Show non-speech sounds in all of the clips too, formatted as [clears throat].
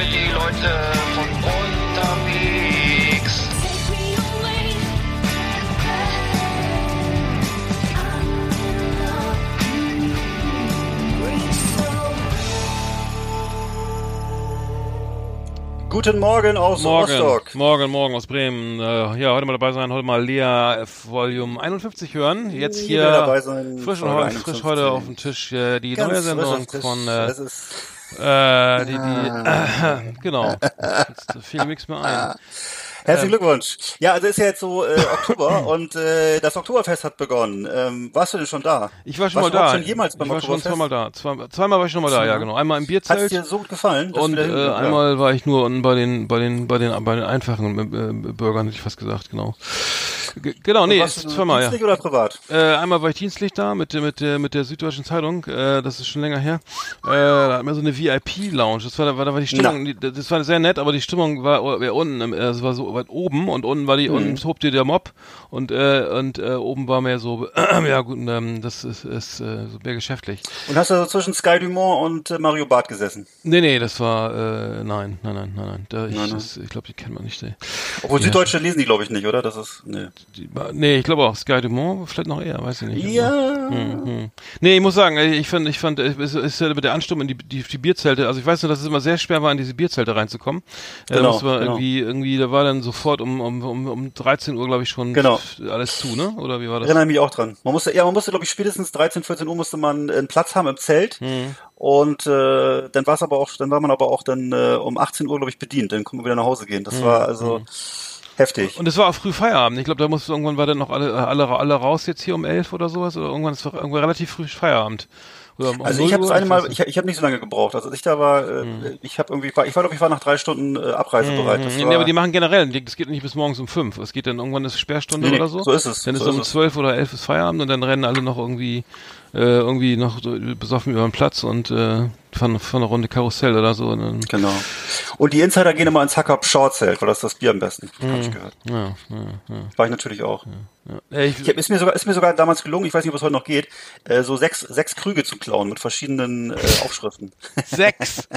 Für die Leute von unterwegs. Guten Morgen aus Morgen, Rostock. morgen, morgen aus Bremen. Äh, ja, heute mal dabei sein, heute mal Lea. Volume 51 hören. Jetzt hier dabei sein, frisch, und frisch 51. heute auf dem Tisch äh, die Ganz neue Sendung von äh, äh, die, die [laughs] genau. Jetzt fiel nichts mehr ein. Herzlichen Glückwunsch. Ja, also ist ja jetzt so äh, Oktober [coughs] und äh, das Oktoberfest hat begonnen. Ähm, warst du denn schon da? Ich war schon Warst mal da. schon jemals beim ich war schon zweimal da. Zwei, zweimal war ich schon mal da, ja genau. Einmal im Hat Bierzelt. es dir so gut gefallen? Und äh, ja. einmal war ich nur unten bei den bei den bei den bei den einfachen äh, Bürgern, hätte ich fast gesagt, genau. Genau, nee, du zweimal, ja. dienstlich oder privat? Äh, einmal war ich dienstlich da mit, der- mit, mit der Süddeutschen Zeitung, äh, das ist schon länger her. Äh, da hatten wir so eine VIP-Lounge. Das war, da war, da war die Stimmung, die, das war sehr nett, aber die Stimmung war ja, unten, äh, es war so weit oben und unten war die, Mhm. unten tobte der Mob und, äh, und äh, oben war mehr so, [clears throat] ja gut, ähm, das ist, ist äh, so mehr geschäftlich. Und hast du so zwischen Sky Dumont und äh, Mario Barth gesessen? Nee, nee, das war, äh, nein, nein, nein, nein, nein. Da, ich, Nein, nein. das- ich glaube, die kennt man nicht. Nee, Obwohl Süddeutsche lesen die, glaube ich, nicht, oder? Das ist, nee. Nee ich glaube auch Sky Dumont, vielleicht noch eher, weiß ich nicht. Ja. Mhm. Nee, ich muss sagen, ich fand, ich fand, es ist ja mit der Ansturm in die, die, die Bierzelte, also ich weiß nur, dass es immer sehr schwer war, in diese Bierzelte reinzukommen. Äh, Genau, da musste man genau. irgendwie, irgendwie, da war dann sofort um, um, um, um 13 Uhr, glaube ich, schon Genau. alles zu, ne? Oder wie war das? Erinnere mich auch dran. Man musste, ja, man musste, glaube ich, spätestens 13, 14 Uhr musste man einen Platz haben im Zelt. Mhm. Und äh, dann war es aber auch, dann war man aber auch dann äh, um 18 Uhr, glaube ich, bedient. Dann konnte man wieder nach Hause gehen. Das war also heftig. Mhm. Und es war auch früh Feierabend. Ich glaube, da musste irgendwann war dann noch alle, alle, alle raus jetzt hier um 11 oder sowas. Oder irgendwann ist irgendwann relativ früh Feierabend. Um Also 0 ich habe das eine Mal, ich, ich habe nicht so lange gebraucht. Also als ich da war, äh, ich habe irgendwie, war- ich war ich war nach drei Stunden äh, abreisebereit. Das Mhm, nee, aber die machen generell, das geht nicht bis morgens um fünf. Es geht dann irgendwann ist Sperrstunde Nee, nee, oder so. so ist es, Dann ist so um ist es. zwölf oder elf ist Feierabend und dann rennen alle noch irgendwie irgendwie noch so besoffen über den Platz und äh, fahren, fahren eine Runde Karussell oder so. Genau. Und die Insider gehen immer ins Hacker Short Zelt, weil das ist das Bier am besten. Hab ich gehört. ja, ja, ja. War ich natürlich auch. ja. Äh, ich, Ich hab, ist mir sogar ist mir sogar damals gelungen, ich weiß nicht, ob es heute noch geht, äh, so sechs sechs Krüge zu klauen mit verschiedenen äh, Aufschriften. [laughs] sechs.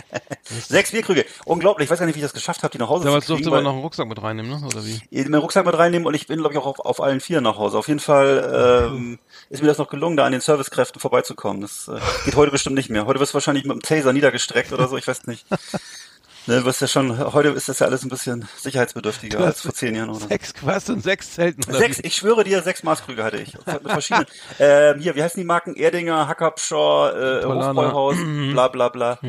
[laughs] sechs Bierkrüge. Unglaublich. Ich weiß gar nicht, wie ich das geschafft habe, die nach Hause Damals zu kriegen. durfte man noch einen Rucksack mit reinnehmen, ne? Oder wie? meinen Rucksack mit reinnehmen und ich bin, glaube ich, auch auf, auf allen vier nach Hause. Auf jeden Fall ähm, ist mir das noch gelungen, da an den Servicekräften vorbeizukommen. Das äh, geht heute bestimmt nicht mehr. Heute wirst du wahrscheinlich mit dem Taser niedergestreckt oder so, ich weiß nicht. [laughs] Ne, du wirst ja schon, heute ist das ja alles ein bisschen sicherheitsbedürftiger als vor zehn Jahren oder so. Sechs, was denn? Sechs Zelten? Sechs, ich schwöre dir, sechs Maßkrüge hatte ich. Mit verschiedenen. [laughs] ähm, hier, wie heißen die Marken? Erdinger, Hackabschau, äh. Hofbräuhaus, bla bla bla.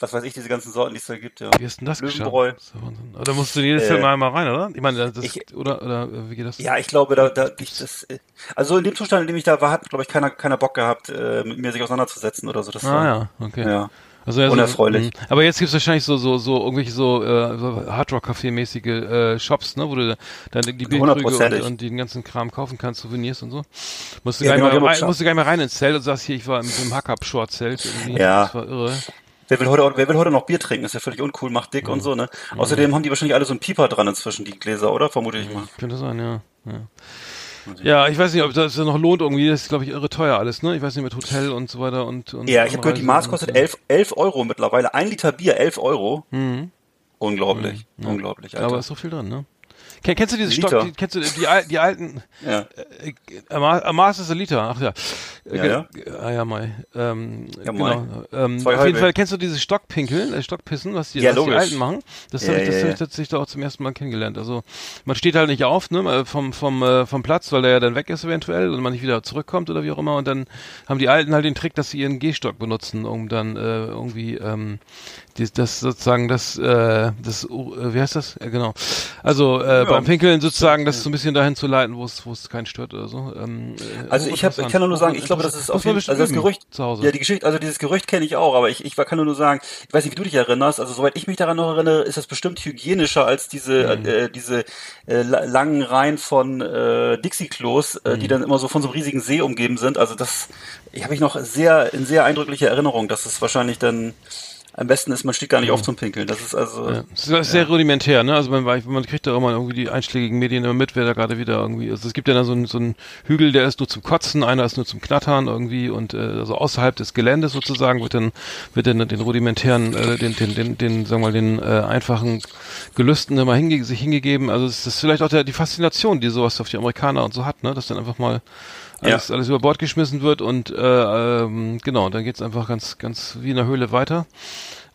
Was weiß ich, diese ganzen Sorten, die es da gibt, ja. Wie hast denn das geschafft? Löwenbräu. Das ja Wahnsinn. Oder musst du jedes Äh, Mal einmal rein, oder? Ich meine, das, ich- oder, oder äh, wie geht das? Ja, ich glaube, da, da ich das, äh, also in dem Zustand, in dem ich da war, hat, glaube ich, keiner, keiner Bock gehabt, äh, mit mir sich auseinanderzusetzen oder so. Das Ah war, ja, okay. ja. Also ja, Unerfreulich. Mh. aber jetzt gibt's wahrscheinlich so so so irgendwelche so, äh, so Hardrock-Café-mäßige äh, Shops, ne, wo du dann die Bierkrüge und, und den ganzen Kram kaufen kannst, Souvenirs und so. Musst du Ja, gar, genau, nicht mal musst du gar nicht mehr rein ins Zelt und sagst hier, ich war im, im Hack-Up-Short-Zelt. Ja. Das war irre. Wer will heute, wer will heute noch Bier trinken? Ist ja völlig uncool, macht dick und so, ne? Außerdem haben die wahrscheinlich alle so einen Pieper dran inzwischen, die Gläser, oder? Vermute ich mal. Könnte sein, ja. Ja. Ja, ich weiß nicht, ob das noch lohnt irgendwie. Das ist, glaube ich, irre teuer alles, ne? Ich weiß nicht, mit Hotel und so weiter und. und Ja, ich habe gehört, die Maß kostet 11, 11 Euro mittlerweile. Ein Liter Bier, 11 Euro. Unglaublich, unglaublich, Aber Alter. ist so viel drin, ne? Ken- Kennst du diese Liter. Stock, die, kennst du die, die alten, Ja. äh, a Ma- a Maß ist Liter, ach ja. Äh, Ja, ja. Ah ja, Mai. Ähm, Ja, Mai. genau. Ähm, auf halbe. jeden Fall kennst du diese Stockpinkeln, äh, Stockpissen, was die, Ja, was die. Alten machen? Das Ja, habe ich, das ja, hab ich tatsächlich da auch zum ersten Mal kennengelernt. Also man steht halt nicht auf, ne, äh, vom vom äh, vom Platz, weil der ja dann weg ist eventuell und man nicht wieder zurückkommt oder wie auch immer. Und dann haben die Alten halt den Trick, dass sie ihren Gehstock benutzen, um dann äh, irgendwie ähm, die, das sozusagen das äh, das uh, wie heißt das? Ja, genau. Also äh, beim Pinkeln sozusagen das so ein bisschen dahin zu leiten, wo es wo es keinen stört oder so. Ähm, äh, Also ich, hab, ich kann nur sagen, ich glaube, das ist auf man jeden also das Gerücht, zu Hause. ja, die Geschichte, also dieses Gerücht kenne ich auch, aber ich, ich kann nur sagen, ich weiß nicht, wie du dich erinnerst, also soweit ich mich daran noch erinnere, ist das bestimmt hygienischer als diese, Mhm. äh, diese äh, la- langen Reihen von äh, Dixie-Klos, äh, Mhm. die dann immer so von so einem riesigen See umgeben sind. Also das habe ich noch sehr, in sehr eindrückliche Erinnerung, dass es wahrscheinlich dann am besten ist, man steht gar nicht auf zum Pinkeln. Das ist also, Ja. Das ist sehr rudimentär, ne? Also man, man kriegt da immer irgendwie die einschlägigen Medien immer mit, wer da gerade wieder irgendwie. Also es gibt ja dann so einen, so einen Hügel, der ist nur zum Kotzen, einer ist nur zum Knattern irgendwie und äh, also außerhalb des Geländes sozusagen wird dann wird dann den rudimentären, äh, den, den, den, den, sagen wir mal, den äh, einfachen Gelüsten immer hinge sich hingegeben. Also es ist vielleicht auch der, die Faszination, die sowas auf die Amerikaner und so hat, ne? Dass dann einfach mal alles, alles über Bord geschmissen wird und äh, ähm, genau, dann geht's einfach ganz, ganz wie in der Höhle weiter.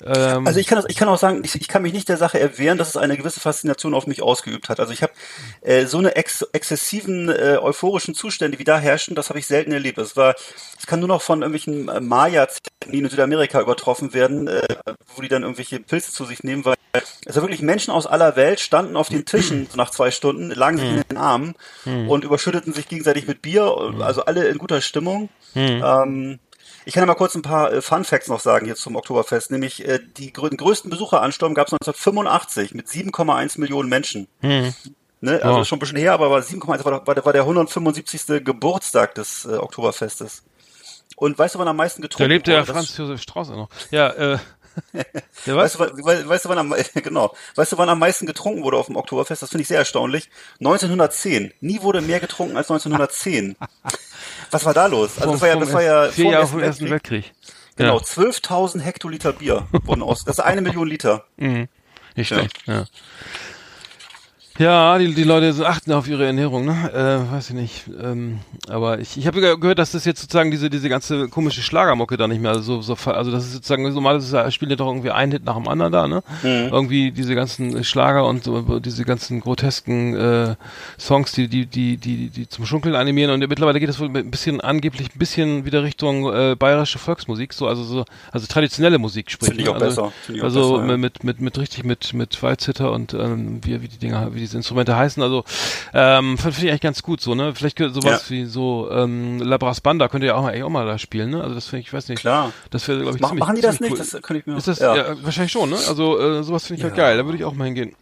Ähm, Also ich kann das, ich kann auch sagen, ich, ich kann mich nicht der Sache erwehren, dass es eine gewisse Faszination auf mich ausgeübt hat. Also ich habe äh, so eine ex exzessiven äh, euphorischen Zustände, wie da herrschen, das habe ich selten erlebt. Es war, es kann nur noch von irgendwelchen äh, Maya, die in Südamerika übertroffen werden, äh, wo die dann irgendwelche Pilze zu sich nehmen, weil es war wirklich Menschen aus aller Welt standen auf den Tischen so nach zwei Stunden, lagen sich in den Armen und überschütteten sich gegenseitig mit Bier, also alle in guter Stimmung. Ähm, ich kann ja mal kurz ein paar äh, Fun Facts noch sagen hier zum Oktoberfest. Nämlich äh, die den größten Besucheransturm gab es 1985 mit 7,1 Millionen Menschen. Ne? Also Ja. ist schon ein bisschen her, aber war 7,1 war, war, der- war der 175. Geburtstag des äh, Oktoberfestes. Und weißt du, wann am meisten getrunken Da lebt der wurde? Das- Franz Josef Strauß auch noch. Ja, äh. Der Weißt du, weißt du, wann am, [laughs] genau. Weißt du, wann am meisten getrunken wurde auf dem Oktoberfest? Das finde ich sehr erstaunlich. 1910. Nie wurde mehr getrunken als 1910. [laughs] Was war da los? Also das war ja, das war ja vier vor dem Jahre Ersten vom Ersten Weltkrieg. Weltkrieg. Genau, Ja. 12.000 Hektoliter Bier wurden aus. Das ist eine Million Liter. Nicht schlecht, ja. Ja, die, die Leute so achten auf ihre Ernährung, ne? Äh, weiß ich nicht. Ähm, aber ich, ich habe ge- gehört, dass das jetzt sozusagen diese diese ganze komische Schlagermucke da nicht mehr so so fa- also das ist sozusagen normalerweise spielt ja doch irgendwie ein Hit nach dem anderen da, ne? Irgendwie diese ganzen Schlager und so, diese ganzen grotesken äh, Songs, die die die die die zum Schunkeln animieren und mittlerweile geht es wohl ein bisschen angeblich ein bisschen wieder Richtung äh, bayerische Volksmusik, so also so also traditionelle Musik sprich. Finde ich auch also, besser. Ich auch also besser, ja. mit mit mit richtig mit mit Weizhitter und ähm, wie wie die Dinger wie diese Instrumente heißen also ähm, finde ich eigentlich ganz gut so ne vielleicht sowas Ja. wie so ähm, Labras Banda könnte ja auch mal, auch mal da spielen ne also das finde ich ich weiß nicht Klar. das wäre glaube ich Mach, ziemlich, machen die das nicht? cool. Das könnte ich mir ist das ja. ja. wahrscheinlich schon ne also äh, sowas finde ich halt geil da würde ich auch mal hingehen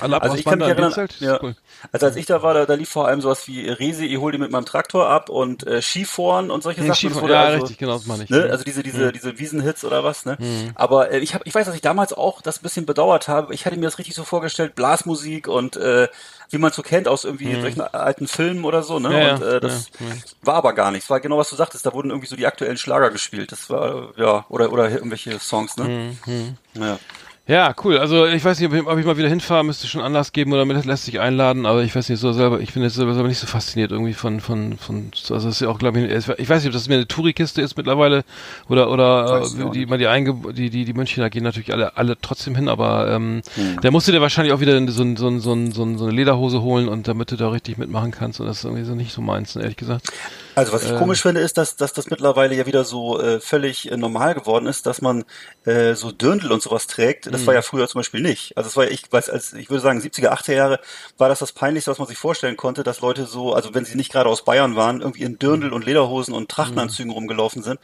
Labras Also ich kann mich Banda in erinnern, ist ja. cool. Also als ich da war, da, da lief vor allem sowas wie Resi, ich hol die mit meinem Traktor ab und äh, Skifahren und solche Nee, Sachen. Skifahren, ja, also, richtig, genau, das meine ich. Ne? Mhm. Also diese, diese, diese Wiesenhits oder was, ne? Aber äh, ich hab, ich weiß, dass ich damals auch das ein bisschen bedauert habe. Ich hatte mir das richtig so vorgestellt, Blasmusik und äh, wie man so kennt aus irgendwie solchen alten Filmen oder so, ne? Mhm. Ja, und äh, das ja, ja. war aber gar nichts. War genau was du sagtest, da wurden irgendwie so die aktuellen Schlager gespielt. Das war, ja, oder oder irgendwelche Songs, ne? Mhm, Ja. Ja, cool. Also ich weiß nicht, ob ich, ob ich mal wieder hinfahre, müsste schon Anlass geben oder mir lässt sich einladen, aber ich weiß nicht, so selber, ich bin jetzt selber, selber nicht so fasziniert irgendwie von, von, von, also das ist ja auch, glaube ich, ich weiß nicht, ob das mir eine Tourikiste ist mittlerweile oder, oder äh, die, die, Einge die, die, die Münchner gehen natürlich alle, alle trotzdem hin, aber ähm, Hm. der musste dir wahrscheinlich auch wieder so, so, ein- so, ein- so, ein- so eine Lederhose holen und damit du da richtig mitmachen kannst und das ist irgendwie so nicht so meins, ehrlich gesagt. Also was ich komisch finde, ist, dass, dass das mittlerweile ja wieder so äh, völlig äh, normal geworden ist, dass man äh, so Dirndl und sowas trägt. Das war ja früher zum Beispiel nicht. Also es war ja, ich weiß, als ich würde sagen 70er, 80er Jahre war das das peinlichste, was man sich vorstellen konnte, dass Leute so, also wenn sie nicht gerade aus Bayern waren, irgendwie in Dirndl und Lederhosen und Trachtenanzügen rumgelaufen sind.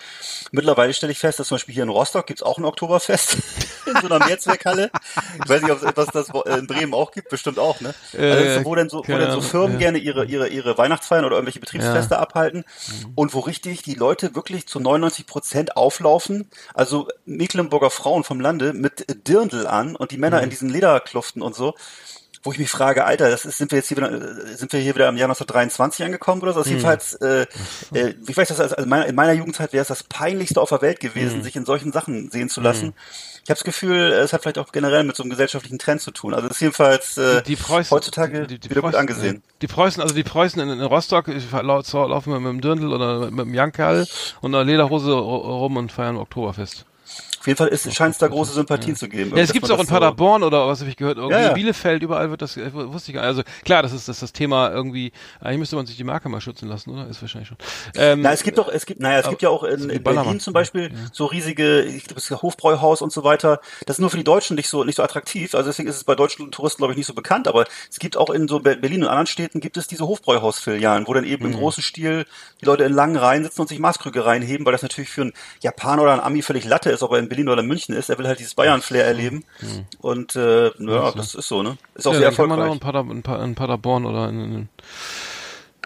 Mittlerweile stelle ich fest, dass zum Beispiel hier in Rostock gibt's auch ein Oktoberfest [laughs] in so einer Mehrzweckhalle. Ich weiß nicht, ob es etwas das äh, in Bremen auch gibt, bestimmt auch, ne? Also Äh, wo denn so, wo denn so Firmen ja. gerne ihre, ihre, ihre Weihnachtsfeiern oder irgendwelche Betriebsfeste abhalten und wo richtig die Leute wirklich zu 99 Prozent auflaufen. Also Mecklenburger Frauen vom Lande mit Dirndl an und die Männer in diesen Lederkluften und so. wo ich mich frage, Alter, das ist, sind wir jetzt hier wieder, sind wir hier wieder im Jahr 1923 angekommen oder so? Das ist jedenfalls, äh, äh, ich weiß, das also in meiner, in meiner Jugendzeit wäre es das peinlichste auf der Welt gewesen, sich in solchen Sachen sehen zu lassen. Ich habe das Gefühl, es hat vielleicht auch generell mit so einem gesellschaftlichen Trend zu tun. Also das ist jedenfalls äh, die Preußen, heutzutage die, die wieder gut Preußen, angesehen. Die Preußen, also die Preußen in, in Rostock laufen mit, mit dem Dirndl oder mit, mit dem Jankerl und einer Lederhose ru- rum und feiern Oktoberfest. Auf jeden Fall ist, scheint es da große Sympathien zu geben. Ja, es gibt's man auch in so- Paderborn oder was habe ich gehört, irgendwie Ja, ja. in Bielefeld, überall wird das, äh, wusste ich gar nicht. Also klar, das ist das, ist das Thema irgendwie, eigentlich müsste man sich die Marke mal schützen lassen, oder? Ist wahrscheinlich schon. Ähm, Na, es gibt doch, es gibt, naja, es gibt ja auch in, die in Ballermann. Berlin zum Beispiel so riesige, ich glaube, das Hofbräuhaus und so weiter. Das ist nur für die Deutschen nicht so, nicht so attraktiv. Also deswegen ist es bei deutschen Touristen, glaube ich, nicht so bekannt. Aber es gibt auch in so Be- Berlin und anderen Städten gibt es diese Hofbräuhausfilialen, wo dann eben Mhm. im großen Stil die Leute in langen Reihen sitzen und sich Maßkrüge reinheben, weil das natürlich für einen Japaner oder einen Ami völlig Latte ist, ob er in Berlin oder München ist. Er will halt dieses Bayern-Flair erleben. Und, äh, ja, das ist so, ne? Ist auch Mhm. ja, sehr dann kann man auch erfolgreich. in, Pader, in, Pa- in Paderborn oder in,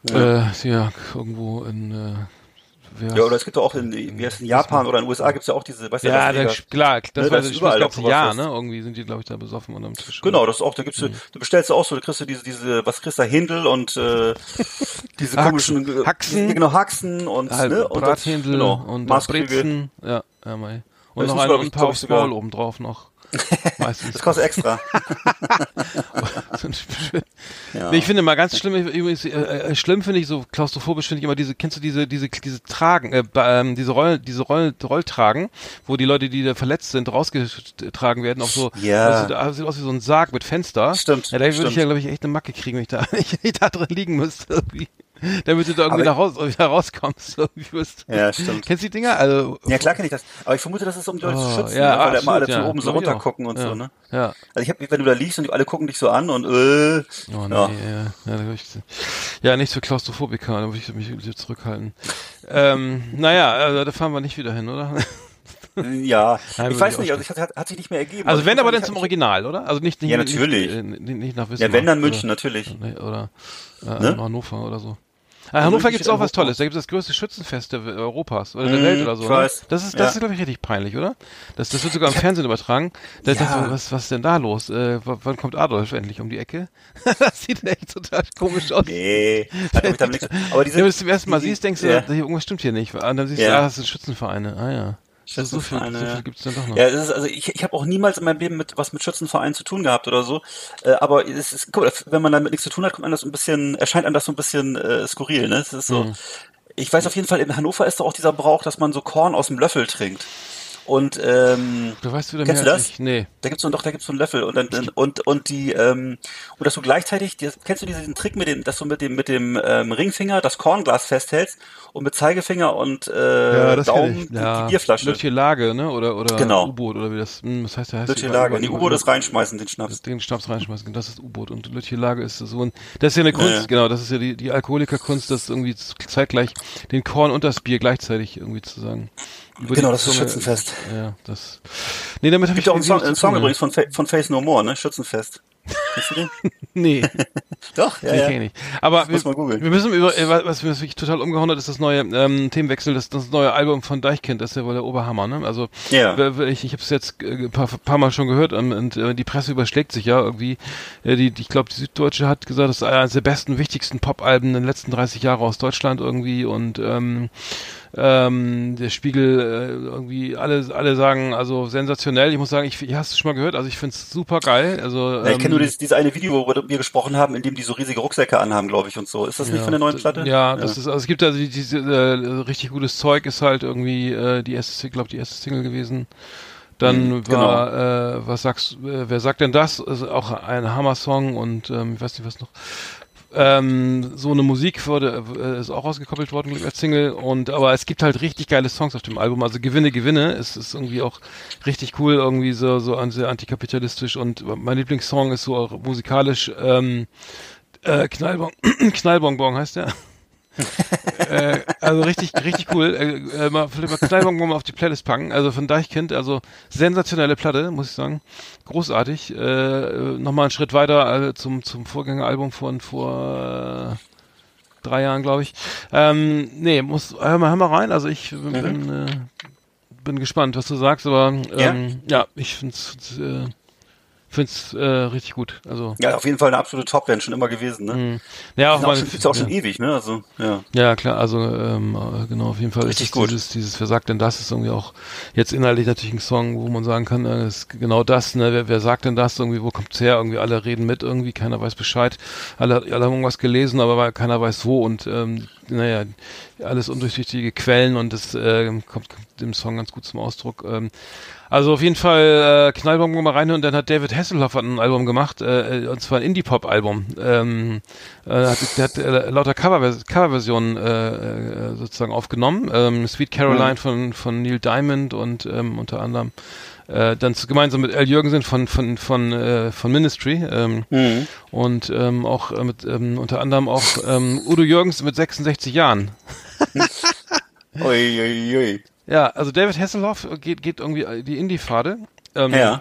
in, äh, ja, irgendwo in, äh, Ja, oder es gibt ja auch in, wie heißt es, in Japan oder in den USA gibt's ja auch diese, weißt du, ja, Vegas. klar, das Ne, war das überall. Jahr, ne? Irgendwie sind die, glaube ich, da besoffen unterm Tisch. Genau, das ist auch, da gibt's, du, du bestellst ja auch so, da kriegst du diese, diese, was kriegst du, Händel und äh, [laughs] diese Haxen. komischen Haxen. ja, genau, Haxen und, Halt ne, und Brathändel genau, und Maßkrüge. Brezen. Ja, ja, mei. Und Das noch ein, ein paar aufs sogar- Maul oben drauf noch. [laughs] Meistens. Das kostet extra. [laughs] Nee, ich finde mal ganz schlimm, übrigens, äh, äh, schlimm finde ich so klaustrophobisch finde ich immer diese, kennst du diese, diese, diese Tragen, äh, ähm, diese Roll, diese Roll, Rolltragen, wo die Leute, die da verletzt sind, rausgetragen werden, auf so, Ja. also, da sieht aus wie so ein Sarg mit Fenster. Stimmt, Ja, da würde ich ja, glaube ich, echt eine Macke kriegen, wenn ich da, [laughs] wenn ich da drin liegen müsste, irgendwie. [laughs] Damit du da irgendwie nach raus, wieder rauskommst. [laughs] Ja, stimmt. Kennst du die Dinger? Also, Ja, klar kenne ich das. Aber ich vermute, das ist um die Leute zu Oh, schützen, ja, ne? weil da immer absolut, alle ja. von oben so auch. runter gucken und Ja. so, ne? ja. Also ich habe, wenn du da liegst und die alle gucken dich so an und äh, Oh nee, ja. ja, ja, nichts für Klaustrophobiker, da würde ich mich zurückhalten. ähm, naja, also, da fahren wir nicht wieder hin, oder? [laughs] ja. Nein, ich weiß ich nicht, also ich, hat, hat sich nicht mehr ergeben. Also ich wenn aber dann zum Original, oder? Also nicht, nicht Ja, natürlich. Nicht, äh, nicht, nicht nach Wismar. Ja, wenn dann München, oder, natürlich. Nee, Oder äh, Ne? Hannover oder so. Ah, Hannover München gibt's steht auch was Hannover. Tolles. Da gibt's das größte Schützenfest Europas oder der Mhm, Welt oder so. Ne? Das ist, das Ja. ist glaube ich richtig peinlich, oder? Das, das wird sogar im Fernsehen übertragen. Da Ja. dachte ich, was, was ist denn da los? Äh, wann kommt Adolf endlich um die Ecke? [laughs] das sieht echt total komisch aus. Nee, damit damit. [laughs] Aber diese, Wenn du es zum ersten Mal die- siehst, denkst du, ja. irgendwas stimmt hier nicht. Und dann siehst du, ah, das sind Schützenvereine. Ah ja. So, so viel, Schützenvereine, so viel gibt's dann doch noch. Ja, es ist, also ich, ich habe auch niemals in meinem Leben mit was mit Schützenvereinen zu tun gehabt oder so. Äh, aber es ist, guck mal, wenn man damit nichts zu tun hat, kommt einem das so ein bisschen, erscheint einem das so ein bisschen äh, skurril, ne? Es ist so. Mhm. Ich weiß auf jeden Fall, in Hannover ist doch auch dieser Brauch, dass man so Korn aus dem Löffel trinkt. Und ähm, Du weißt wieder Kennst mehr du das? ich. Nee. da gibt's so doch, da gibt's so einen Löffel und dann und und die ähm, und dass du gleichzeitig, die, kennst du diesen Trick mit dem, dass du mit dem mit dem ähm, Ringfinger das Kornglas festhältst und mit Zeigefinger und äh, kenn Daumen die, die Bierflasche. Lütje Lage, ne? Oder, oder Genau. U-Boot oder wie das, hm, was heißt der? Heißt Lütje die- Lage. In die U-Boot ist reinschmeißen, den Schnaps. Den Schnaps reinschmeißen, das ist U-Boot. Und Lütje Lage ist so ein, das ist ja eine Kunst, Ja. genau, das ist ja die, die Alkoholikerkunst, das irgendwie zeitgleich den Korn und das Bier gleichzeitig irgendwie zu sagen. Über Genau, das ist Schützenfest. Ja, das, nee, damit habe ich Gibt auch einen Song, einen Song übrigens von, Fa von Face No More, ne? Schützenfest. Kennst du den? [laughs] Nee. [laughs] Doch, ja, Nee, ja. kenn ich nicht. Aber wir, wir müssen über, äh, was mich wirklich total umgehauen hat, ist das neue ähm, Themenwechsel, das, das neue Album von Deichkind, das ist ja wohl der Oberhammer, ne? Also Ja. ich, ich habe es jetzt äh, ein paar, paar Mal schon gehört ähm, und äh, die Presse überschlägt sich ja irgendwie. Äh, die, die, ich glaube, die Süddeutsche hat gesagt, das ist eines der besten, wichtigsten Pop-Alben in den letzten 30 Jahren aus Deutschland irgendwie und ähm, ähm, der Spiegel äh, irgendwie alle alle sagen also sensationell ich muss sagen ich, ich hast du schon mal gehört also ich find's super geil also Ja, ich kenne ähm, nur dieses, dieses eine Video, worüber wir gesprochen haben, in dem die so riesige Rucksäcke anhaben, glaube ich, und so. Ist das nicht von der neuen Platte? Ja, das ist, also es gibt also die- diese äh, richtig gutes Zeug ist halt irgendwie äh, die erste, glaube die erste Single gewesen. Dann Mhm, war, äh, was sagst, äh, wer sagt denn das? Also auch ein Hammer-Song und ähm, ich weiß nicht was noch. Ähm, so eine Musik wurde, äh, ist auch rausgekoppelt worden als Single und aber es gibt halt richtig geile Songs auf dem Album. Also Gewinne, Gewinne ist, ist irgendwie auch richtig cool, irgendwie so, so sehr antikapitalistisch und mein Lieblingssong ist so auch musikalisch ähm, äh, Knallbon [clears throat] Knallbonbon heißt der. Äh, also richtig, richtig cool. Äh, äh, mal, vielleicht mal mal auf die Playlist packen. Also von Deichkind, also sensationelle Platte, muss ich sagen. Großartig. Äh, Nochmal einen Schritt weiter äh, zum, zum Vorgängeralbum von vor äh, drei Jahren, glaube ich. Ähm, nee, muss, hör mal, hör mal rein. Also ich bin, bin, äh, bin gespannt, was du sagst, aber ähm, ja. ich finde es äh, Find's äh, richtig gut. Also Ja, auf jeden Fall eine absolute Top-Band, schon immer gewesen, ne? ja, Auch auch schon, gibt's auch schon ewig, ne? Also, ja. Ja, klar, also ähm, äh, genau, auf jeden Fall Richtig ist es gut. dieses, dieses Wer sagt denn das ist irgendwie auch jetzt inhaltlich natürlich ein Song, wo man sagen kann, äh, ist genau das, ne, wer, wer sagt denn das irgendwie, wo kommt's her, irgendwie alle reden mit irgendwie, keiner weiß Bescheid, alle, alle haben irgendwas gelesen, aber keiner weiß wo und ähm, naja, alles undurchsichtige Quellen und das äh, kommt, kommt im Song ganz gut zum Ausdruck. Ähm, also auf jeden Fall äh, Knallbomben mal rein und dann hat David Hasselhoff ein Album gemacht, äh, und zwar ein Indie-Pop-Album. Ähm, äh, hat, der hat äh, lauter Cover Coverversionen äh, äh, sozusagen aufgenommen. Ähm, Sweet Caroline von, von Neil Diamond und ähm, unter anderem äh, dann zu, gemeinsam mit Al Jürgensen von von von äh, von Ministry ähm, Mhm. und ähm, auch äh, mit ähm, unter anderem auch ähm, Udo Jürgens mit 66 Jahren. [laughs] Ui, ui, ui. Ja, also David Hasselhoff geht, geht irgendwie die Indie-Pfade. Ähm, Ja.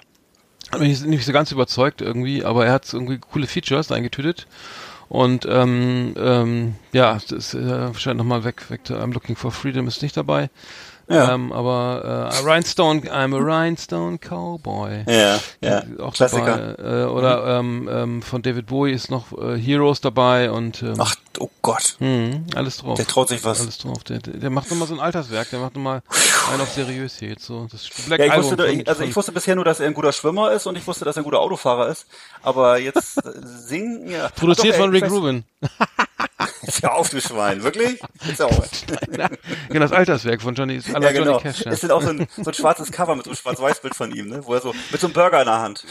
Hat mich nicht so ganz überzeugt irgendwie, aber er hat irgendwie coole Features eingetütet. Und ähm, ähm, ja, das äh, scheint nochmal weg, weg. I'm Looking for Freedom ist nicht dabei. Ja. Ähm, aber äh, Rhinestone, I'm a Rhinestone Cowboy. Ja, ja. Auch Klassiker. dabei. Äh, oder ähm, ähm, von David Bowie ist noch äh, Heroes dabei und ähm, Ach, oh Gott. hm, alles drauf. Der traut sich was. Alles drauf. Der, der der macht nochmal so ein Alterswerk, der macht nochmal einen auf seriös hier jetzt so. Das Black Ja, ich Album wusste, von, also ich wusste bisher nur, dass er ein guter Schwimmer ist und ich wusste, dass er ein guter Autofahrer ist. Aber jetzt äh, singen, ja. produziert doch, von ey, Rick Rubin. [laughs] Ist ja auf, du Schwein. Wirklich? Ist ja auch. genau, das Alterswerk von Johnny, Ja, genau. Johnny Cash. Ja. Es ist auch so ein, so ein schwarzes Cover mit so einem Schwarz-Weiß-Bild von ihm, ne? Wo er so, mit so einem Burger in der Hand.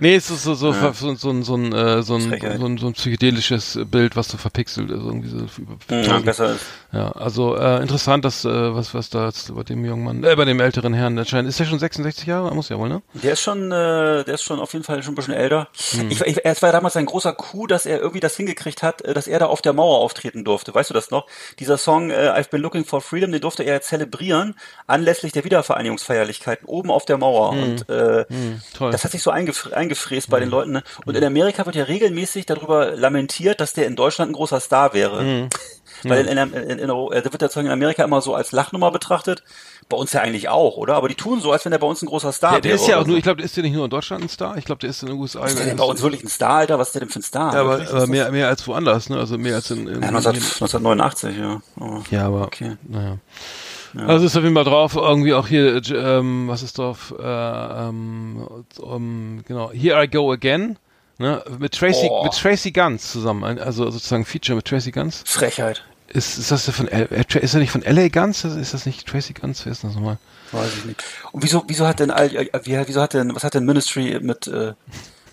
Nee, es ist so, so, so, so, so, ein- so, ein, äh, so, ein, so, ein, so ein psychedelisches Bild, was so verpixelt ist. Irgendwie so Ja, besser ist. ja, also äh, interessant, dass äh, was, was da jetzt bei dem jungen Mann, äh, bei dem älteren Herrn anscheinend, ist der schon 66 Jahre? Muss ja wohl, ne? Der ist schon, äh, der ist schon auf jeden Fall schon ein bisschen älter. Hm. Ich, ich, es war ja damals ein großer Coup, dass er irgendwie das hingekriegt hat, äh, dass er da auf der Mauer auftreten durfte. Weißt du das noch? Dieser Song äh, I've Been Looking for Freedom, den durfte er zelebrieren anlässlich der Wiedervereinigungsfeierlichkeiten oben auf der Mauer. Und äh, Hm, toll. das hat sich so eingef eingefräst bei den Leuten. Ne? Und in Amerika wird ja regelmäßig darüber lamentiert, dass der in Deutschland ein großer Star wäre. [laughs] Weil in, in, in, in, äh, der wird ja in Amerika immer so als Lachnummer betrachtet. Bei uns ja eigentlich auch, oder? Aber die tun so, als wenn er bei uns ein großer Star Der, der wäre. ist ja auch nur, so. ich glaube, der ist ja nicht nur in Deutschland ein Star, ich glaube, der ist in den USA. Ist der denn bei uns wirklich ein Star, Alter? Was ist der denn für ein Star? ja, aber, aber das- mehr, mehr als woanders, ne? Also mehr als in, in Ja, 19, 1989, ja. Aber- Ja, aber Okay. naja. Also ist auf jeden Fall drauf, irgendwie auch hier, äh, ähm, was ist drauf, äh, ähm, um, genau, Here I Go Again, ne, mit Tracy, Boah. mit Tracy Guns zusammen, also sozusagen Feature mit Tracy Guns. Frechheit. Ist, ist das von, L- äh, ist er nicht von LA Guns? Ist das nicht Tracy Guns? Wer ist das nochmal? Weiß ich nicht. Und wieso, wieso hat denn, all- äh, wie, wieso hat denn, was hat denn Ministry mit, äh,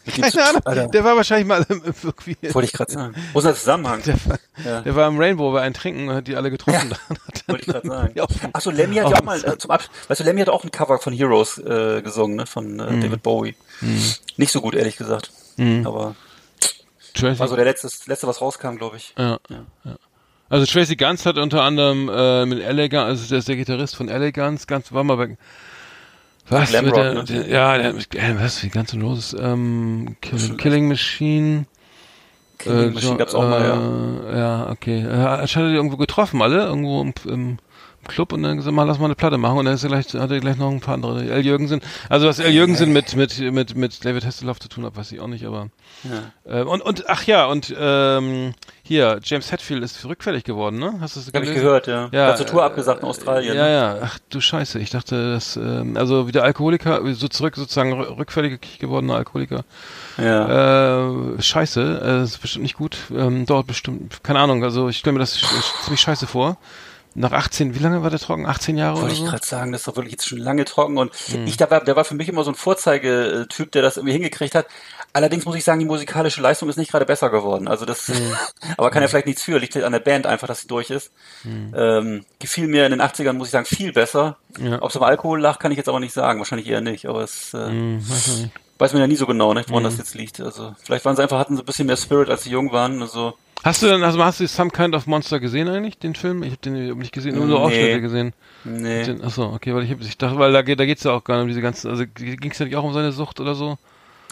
Keine? Ahnung, Alter, der war wahrscheinlich mal im- im- irgendwie, wollte ich gerade sagen. Wo ist der Zusammenhang? der, war, Ja. der war im Rainbow bei einem Trinken und hat die alle getroffen. [laughs] Wollte ich gerade sagen. Ja. Achso, Lemmy hat ja auch mal, äh, zum Abschluss, weißt du, Lemmy hat auch ein Cover von Heroes äh, gesungen, ne, von äh, Mhm. David Bowie. Nicht so gut, ehrlich gesagt. Aber Tracy, war so der letzte, letzte was rauskam, glaube ich. Ja, ja. Also Tracy Guns hat unter anderem äh, mit Elegant, also der ist der Gitarrist von Elegance, ganz war mal bei was Glam mit der, ne? der, ja, der äh, was wie N' Roses ähm, Killing, Killing Machine Killing Machine gab's auch mal, ja. ja. Ja, okay. Er hat die irgendwo getroffen, alle irgendwo im, im Club und dann gesagt, mal lass mal eine Platte machen und dann ist er gleich, hat er gleich noch ein paar andere. L. Jürgensen. Also was L. Jürgensen mit, mit, mit, mit David Hasselhoff zu tun hat, weiß ich auch nicht, aber. Ja. Äh, und, und, ach ja, und ähm, hier, James Hetfield ist rückfällig geworden, ne? Hast du das Hab ich gehört, ja. Ja, Ganze Tour äh, abgesagt in Australien. Ja, ja, ach du Scheiße, ich dachte, dass, ähm, also wieder Alkoholiker, so zurück sozusagen rü- rückfällig gewordener Alkoholiker. ja. Äh, scheiße, äh, ist bestimmt nicht gut. Ähm, dauert bestimmt, keine Ahnung, also ich stelle mir das ziemlich scheiße vor. Nach 18, wie lange war der trocken? 18 Jahre oder Wollte ich so? gerade sagen, das ist doch wirklich jetzt schon lange trocken und Hm. ich, der war, der war für mich immer so ein Vorzeigetyp, der das irgendwie hingekriegt hat. Allerdings muss ich sagen, die musikalische Leistung ist nicht gerade besser geworden. Also das, Hm. [laughs] aber kann ja vielleicht nichts für, liegt an der Band einfach, dass sie durch ist. Ähm, gefiel mir in den 80ern, muss ich sagen, viel besser. Hm. Ja. Ob es am Alkohol lag, kann ich jetzt aber nicht sagen. Wahrscheinlich eher nicht, aber es, äh, Hm, weiß ich nicht. Weiß man ja nie so genau, ne, woran Mhm. das jetzt liegt. Also vielleicht waren sie einfach, hatten so ein bisschen mehr Spirit, als sie jung waren. Also Hast du denn, also hast du Some Kind of Monster gesehen eigentlich, den Film? Ich habe den nicht gesehen, nur so Nee. Ausschnitte gesehen. nee. Den, achso, okay, weil ich, hab- ich dachte, weil da, geht- da geht's ja auch gar nicht um diese ganzen, also ging es ja nicht auch um seine Sucht oder so?